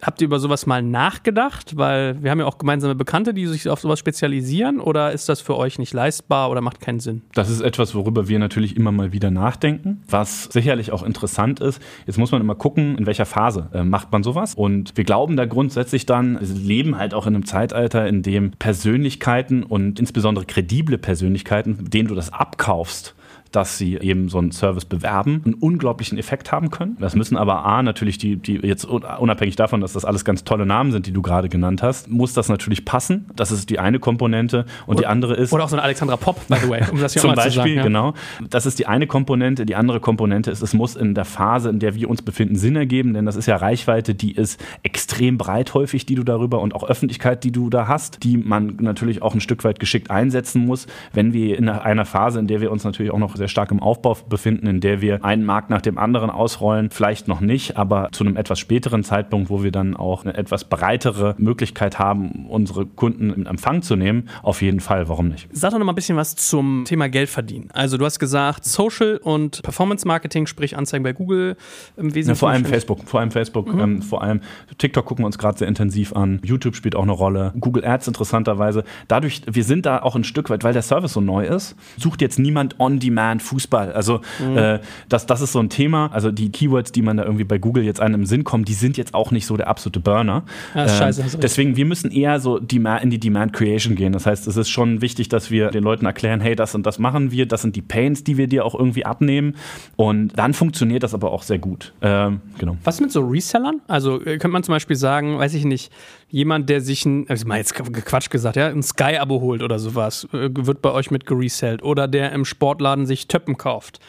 Habt ihr über sowas mal nachgedacht? Weil wir haben ja auch gemeinsame Bekannte, die sich auf sowas spezialisieren. Oder ist das für euch nicht leistbar oder macht keinen Sinn? Das ist etwas, worüber wir natürlich immer mal wieder nachdenken, was sicherlich auch interessant ist. Jetzt muss man immer gucken, in welcher Phase äh, macht man sowas. Und wir glauben da grundsätzlich dann, wir leben halt auch in einem Zeitalter, in dem Persönlichkeiten und insbesondere kredible Persönlichkeiten, denen du das abkaufst, dass sie eben so einen Service bewerben, einen unglaublichen Effekt haben können. Das müssen aber A, natürlich die, die jetzt unabhängig davon, dass das alles ganz tolle Namen sind, die du gerade genannt hast, muss das natürlich passen. Das ist die eine Komponente. Und oder, die andere ist. Oder auch so ein Alexandra Pop, by the way, um das hier Zum Beispiel, zu sagen, ja. genau. Das ist die eine Komponente. Die andere Komponente ist, es muss in der Phase, in der wir uns befinden, Sinn ergeben, denn das ist ja Reichweite, die ist extrem breit häufig, die du darüber und auch Öffentlichkeit, die du da hast, die man natürlich auch ein Stück weit geschickt einsetzen muss, wenn wir in einer Phase, in der wir uns natürlich auch noch sehr stark im Aufbau befinden, in der wir einen Markt nach dem anderen ausrollen. Vielleicht noch nicht, aber zu einem etwas späteren Zeitpunkt, wo wir dann auch eine etwas breitere Möglichkeit haben, unsere Kunden in Empfang zu nehmen, auf jeden Fall. Warum nicht? Sag doch noch mal ein bisschen was zum Thema Geld verdienen. Also du hast gesagt, Social und Performance Marketing, sprich Anzeigen bei Google im Wesentlichen. Ja, vor allem Facebook, vor allem Facebook, mhm. ähm, vor allem TikTok gucken wir uns gerade sehr intensiv an. YouTube spielt auch eine Rolle. Google Ads interessanterweise. Dadurch, wir sind da auch ein Stück weit, weil der Service so neu ist, sucht jetzt niemand on demand On-Demand-Fußball. Also mhm. äh, das, das ist so ein Thema. Also die Keywords, die man da irgendwie bei Google jetzt einem im Sinn kommen, die sind jetzt auch nicht so der absolute Burner. Ja, ähm, scheiße, deswegen, wir müssen eher so in die Demand Creation gehen. Das heißt, es ist schon wichtig, dass wir den Leuten erklären, hey, das und das machen wir, das sind die Pains, die wir dir auch irgendwie abnehmen. Und dann funktioniert das aber auch sehr gut. Ähm, genau. Was mit so Resellern? Also äh, könnte man zum Beispiel sagen, weiß ich nicht, jemand, der sich ein, also mal jetzt Quatsch gesagt, ja, ein Sky-Abo holt oder sowas, äh, wird bei euch mit geresellt. Oder der im Sportladen sich Töppen kauft.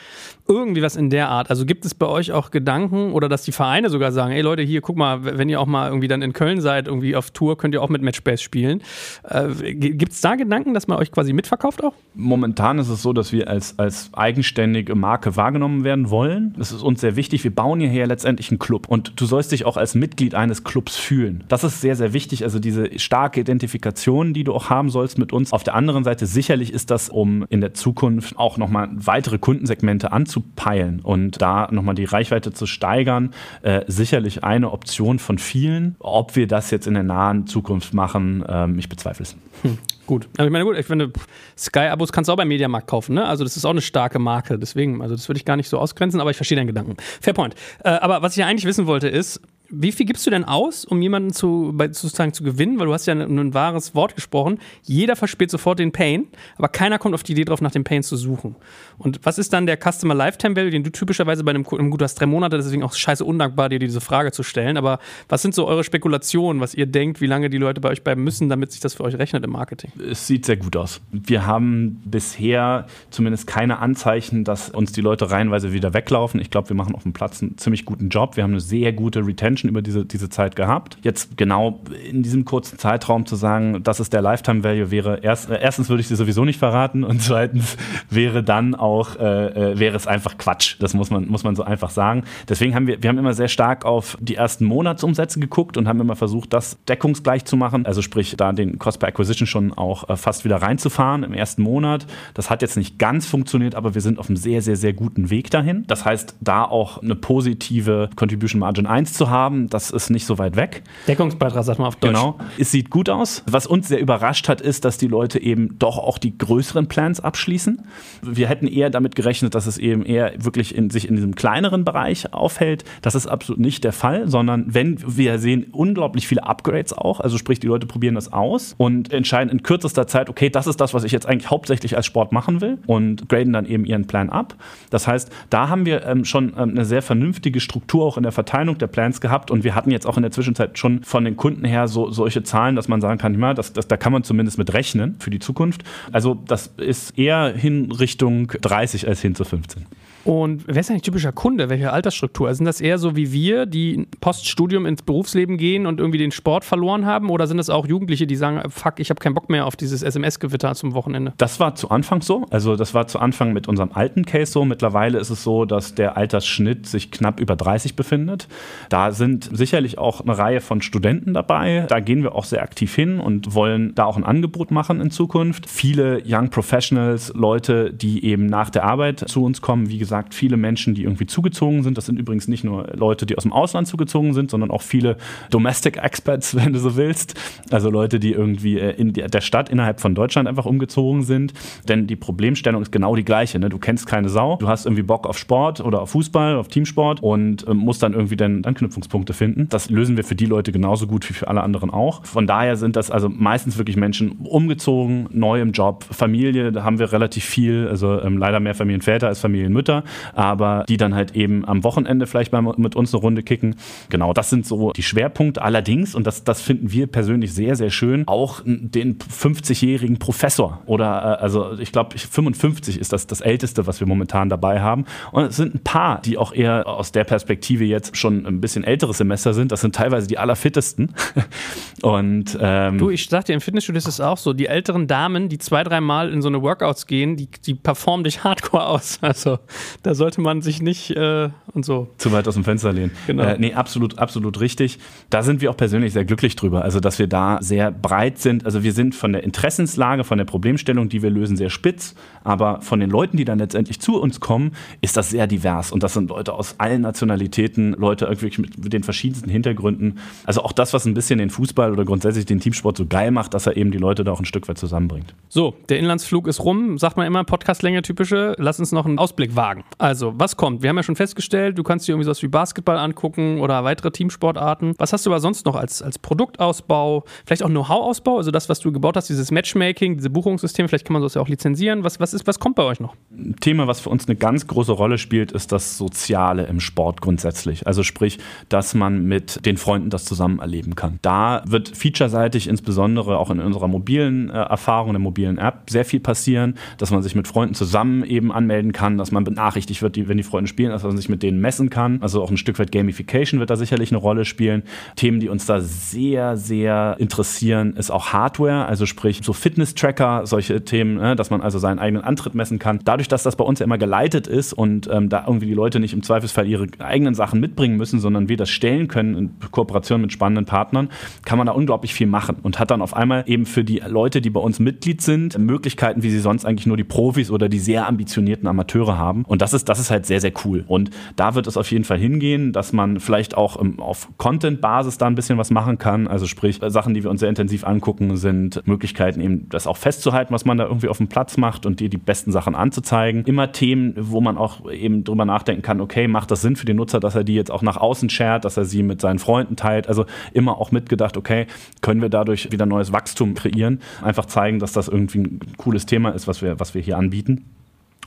Irgendwie was in der Art. Also gibt es bei euch auch Gedanken oder dass die Vereine sogar sagen, ey Leute, hier, guck mal, wenn ihr auch mal irgendwie dann in Köln seid, irgendwie auf Tour, könnt ihr auch mit Matchbase spielen. Äh, gibt es da Gedanken, dass man euch quasi mitverkauft auch? Momentan ist es so, dass wir als, als eigenständige Marke wahrgenommen werden wollen. Das ist uns sehr wichtig. Wir bauen hierher letztendlich einen Club und du sollst dich auch als Mitglied eines Clubs fühlen. Das ist sehr, sehr wichtig. Also diese starke Identifikation, die du auch haben sollst mit uns. Auf der anderen Seite sicherlich ist das, um in der Zukunft auch nochmal weitere Kundensegmente anzubieten anzupeilen und da nochmal die Reichweite zu steigern, äh, sicherlich eine Option von vielen. Ob wir das jetzt in der nahen Zukunft machen, ähm, ich bezweifle es. Hm. Gut, aber ich meine, gut, ich finde, Sky-Abos kannst du auch beim Mediamarkt kaufen, ne? Also, das ist auch eine starke Marke, deswegen, also, das würde ich gar nicht so ausgrenzen, aber ich verstehe deinen Gedanken. Fair point. Äh, aber was ich ja eigentlich wissen wollte, ist, wie viel gibst du denn aus, um jemanden zu, sozusagen zu gewinnen? Weil du hast ja ein, ein, wahres Wort gesprochen. Jeder verspielt sofort den Pain, aber keiner kommt auf die Idee drauf, nach dem Pain zu suchen. Und was ist dann der Customer Lifetime Value, den du typischerweise bei einem, einem gut hast drei Monate, deswegen auch scheiße undankbar, dir diese Frage zu stellen. Aber was sind so eure Spekulationen, was ihr denkt, wie lange die Leute bei euch bleiben müssen, damit sich das für euch rechnet im Marketing? Es sieht sehr gut aus. Wir haben bisher zumindest keine Anzeichen, dass uns die Leute reihenweise wieder weglaufen. Ich glaube, wir machen auf dem Platz einen ziemlich guten Job. Wir haben eine sehr gute Retention über diese, diese Zeit gehabt. Jetzt genau in diesem kurzen Zeitraum zu sagen, das ist der Lifetime Value, wäre erst, äh, erstens würde ich sie sowieso nicht verraten und zweitens wäre dann auch, äh, äh, wäre es einfach Quatsch. Das muss man, muss man so einfach sagen. Deswegen haben wir, wir haben immer sehr stark auf die ersten Monatsumsätze geguckt und haben immer versucht, das deckungsgleich zu machen. Also sprich, da den Cost per Acquisition schon auch äh, fast wieder reinzufahren im ersten Monat. Das hat jetzt nicht ganz funktioniert, aber wir sind auf einem sehr, sehr, sehr guten Weg dahin. Das heißt, da auch eine positive Contribution Margin 1 zu haben, das ist nicht so weit weg. Deckungsbeitrag, sagt man auf Deutsch. Genau. Es sieht gut aus. Was uns sehr überrascht hat, ist, dass die Leute eben doch auch die größeren Plans abschließen. Wir hätten eher damit gerechnet, dass es eben eher wirklich in sich in diesem kleineren Bereich aufhält. Das ist absolut nicht der Fall, sondern wenn wir sehen unglaublich viele Upgrades auch, also sprich, die Leute probieren das aus und entscheiden in kürzester Zeit, okay, das ist das, was ich jetzt eigentlich hauptsächlich als Sport machen will und graden dann eben ihren Plan ab. Das heißt, da haben wir ähm, schon ähm, eine sehr vernünftige Struktur auch in der Verteilung der Plans gehabt und wir hatten jetzt auch in der Zwischenzeit schon von den Kunden her so solche Zahlen, dass man sagen kann, ja, das, das, da kann man zumindest mit rechnen für die Zukunft. Also das ist eher hin Richtung 30 als hin zu 15. Und wer ist eigentlich typischer Kunde? Welche Altersstruktur? Sind das eher so wie wir, die Poststudium ins Berufsleben gehen und irgendwie den Sport verloren haben? Oder sind das auch Jugendliche, die sagen, fuck, ich habe keinen Bock mehr auf dieses SMS-Gewitter zum Wochenende? Das war zu Anfang so. Also das war zu Anfang mit unserem alten Case so. Mittlerweile ist es so, dass der Altersschnitt sich knapp über 30 befindet. Da sind sicherlich auch eine Reihe von Studenten dabei. Da gehen wir auch sehr aktiv hin und wollen da auch ein Angebot machen in Zukunft. Viele Young Professionals, Leute, die eben nach der Arbeit zu uns kommen, wie gesagt, gesagt, viele Menschen, die irgendwie zugezogen sind. Das sind übrigens nicht nur Leute, die aus dem Ausland zugezogen sind, sondern auch viele Domestic Experts, wenn du so willst. Also Leute, die irgendwie äh, in der Stadt innerhalb von Deutschland einfach umgezogen sind. Denn die Problemstellung ist genau die gleiche. Ne? Du kennst keine Sau, du hast irgendwie Bock auf Sport oder auf Fußball, auf Teamsport und äh, musst dann irgendwie dann Anknüpfungspunkte finden. Das lösen wir für die Leute genauso gut wie für alle anderen auch. Von daher sind das also meistens wirklich Menschen umgezogen, neu im Job, Familie, da haben wir relativ viel, also ähm, leider mehr Familienväter als Familienmütter aber die dann halt eben am Wochenende vielleicht mal mit uns eine Runde kicken. Genau, das sind so die Schwerpunkte. Allerdings, und das, das finden wir persönlich sehr, sehr schön, auch den 50-jährigen Professor oder äh, also ich glaube 55 ist das das Älteste, was wir momentan dabei haben. Und es sind ein paar, die auch eher aus der Perspektive jetzt schon ein bisschen älteres Semester sind. Das sind teilweise die allerfittesten. und ähm, du, ich sag dir, im Fitnessstudio ist es auch so, die älteren Damen, die zwei, dreimal in so eine Workouts gehen, die, die performen dich hardcore aus. Also da sollte man sich nicht äh, und so. Zu weit aus dem Fenster lehnen. Genau. Äh, nee, absolut, absolut richtig. Da sind wir auch persönlich sehr glücklich drüber. Also, dass wir da sehr breit sind. Also, wir sind von der Interessenslage, von der Problemstellung, die wir lösen, sehr spitz. Aber von den Leuten, die dann letztendlich zu uns kommen, ist das sehr divers. Und das sind Leute aus allen Nationalitäten, Leute irgendwie mit den verschiedensten Hintergründen. Also auch das, was ein bisschen den Fußball oder grundsätzlich den Teamsport so geil macht, dass er eben die Leute da auch ein Stück weit zusammenbringt. So, der Inlandsflug ist rum, sagt man immer, Podcastlänge typische. Lass uns noch einen Ausblick wagen. Also, was kommt? Wir haben ja schon festgestellt, du kannst dir irgendwie sowas wie Basketball angucken oder weitere Teamsportarten. Was hast du aber sonst noch als, als Produktausbau, vielleicht auch Know-how-Ausbau, also das, was du gebaut hast, dieses Matchmaking, diese Buchungssysteme, vielleicht kann man das ja auch lizenzieren. Was, was, ist, was kommt bei euch noch? Ein Thema, was für uns eine ganz große Rolle spielt, ist das Soziale im Sport grundsätzlich. Also sprich, dass man mit den Freunden das zusammen erleben kann. Da wird featureseitig insbesondere auch in unserer mobilen äh, Erfahrung, der mobilen App sehr viel passieren, dass man sich mit Freunden zusammen eben anmelden kann, dass man benachrichtigt wird, die, wenn die Freunde spielen, dass man sich mit denen messen kann. Also auch ein Stück weit Gamification wird da sicherlich eine Rolle spielen. Themen, die uns da sehr, sehr interessieren, ist auch Hardware, also sprich so Fitness-Tracker, solche Themen, ne, dass man also seinen eigenen Antritt messen kann. Dadurch, dass das bei uns ja immer geleitet ist und ähm, da irgendwie die Leute nicht im Zweifelsfall ihre eigenen Sachen mitbringen müssen, sondern wir das stellen können in Kooperation mit spannenden Partnern, kann man da unglaublich viel machen und hat dann auf einmal eben für die Leute, die bei uns Mitglied sind, Möglichkeiten, wie sie sonst eigentlich nur die Profis oder die sehr ambitionierten Amateure haben. Und das ist, das ist halt sehr, sehr cool. Und da wird es auf jeden Fall hingehen, dass man vielleicht auch ähm, auf Content-Basis da ein bisschen was machen kann. Also sprich, Sachen, die wir uns sehr intensiv angucken, sind Möglichkeiten eben das auch festzuhalten, was man da irgendwie auf dem Platz macht und dir die besten Sachen anzuzeigen. Immer Themen, wo man auch eben drüber nachdenken kann, okay, macht das Sinn für den Nutzer, dass er die jetzt auch nach außen shared, dass er sie mit seinen Freunden teilt. Also immer auch mitgedacht, okay, können wir dadurch wieder neues Wachstum kreieren. Einfach zeigen, dass das irgendwie ein cooles Thema ist, was wir, was wir hier anbieten.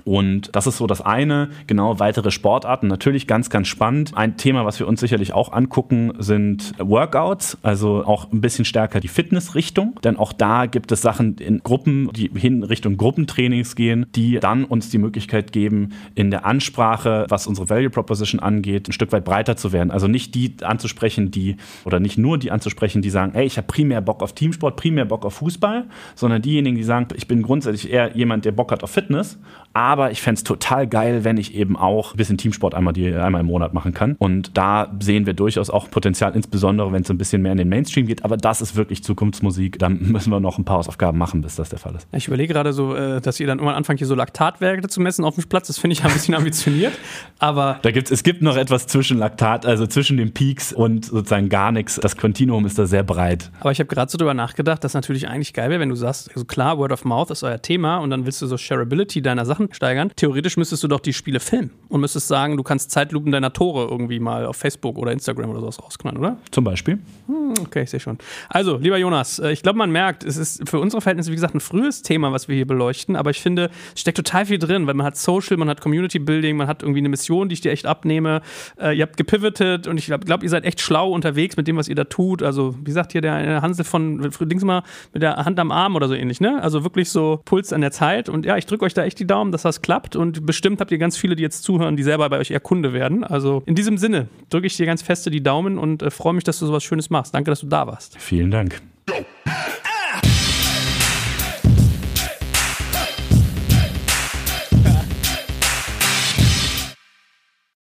Und das ist so das eine. Genau, weitere Sportarten. Natürlich ganz, ganz spannend. Ein Thema, was wir uns sicherlich auch angucken, sind Workouts. Also auch ein bisschen stärker die Fitnessrichtung. Denn auch da gibt es Sachen in Gruppen, die hin Richtung Gruppentrainings gehen, die dann uns die Möglichkeit geben, in der Ansprache, was unsere Value Proposition angeht, ein Stück weit breiter zu werden. Also nicht die anzusprechen, die, oder nicht nur die anzusprechen, die sagen, ey, ich habe primär Bock auf Teamsport, primär Bock auf Fußball, sondern diejenigen, die sagen, ich bin grundsätzlich eher jemand, der Bock hat auf Fitness, aber ich fände es total geil, wenn ich eben auch ein bisschen Teamsport einmal, die, einmal im Monat machen kann. Und da sehen wir durchaus auch Potenzial, insbesondere wenn es ein bisschen mehr in den Mainstream geht. Aber das ist wirklich Zukunftsmusik. Da müssen wir noch ein paar Hausaufgaben machen, bis das der Fall ist. Ich überlege gerade so, äh, dass ihr dann irgendwann anfangt, hier so Laktatwerte zu messen auf dem Platz. Das finde ich ein bisschen ambitioniert. Aber da gibt's, es gibt noch etwas zwischen Laktat, also zwischen den Peaks und sozusagen gar nichts. Das Kontinuum ist da sehr breit. Aber ich habe gerade so drüber nachgedacht, dass natürlich eigentlich geil wäre, wenn du sagst, also klar, Word of Mouth ist euer Thema und dann willst du so Shareability deiner Sachen steigern. Theoretisch müsstest du doch die Spiele filmen und müsstest sagen, du kannst Zeitlupen deiner Tore irgendwie mal auf Facebook oder Instagram oder sowas rausknallen, oder? Zum Beispiel. Hm, okay, ich sehe schon. Also, lieber Jonas, äh, ich glaube, man merkt, es ist für unsere Verhältnisse, wie gesagt, ein frühes Thema, was wir hier beleuchten, aber ich finde, es steckt total viel drin, weil man hat Social, man hat Community Building, man hat irgendwie eine Mission, die ich dir echt abnehme. Äh, ihr habt gepivotet und ich glaube, ihr seid echt schlau unterwegs mit dem, was ihr da tut. Also, wie sagt hier der Hansel von Dings mal mit der Hand am Arm oder so ähnlich, ne? Also wirklich so Puls an der Zeit und ja, ich drücke euch da echt die Daumen, dass das klappt und bestimmt habt ihr ganz viele, die jetzt zuhören, die selber bei euch eher Kunde werden. Also in diesem Sinne drücke ich dir ganz feste die Daumen und äh, freue mich, dass du sowas Schönes machst. Danke, dass du da warst. Vielen Dank.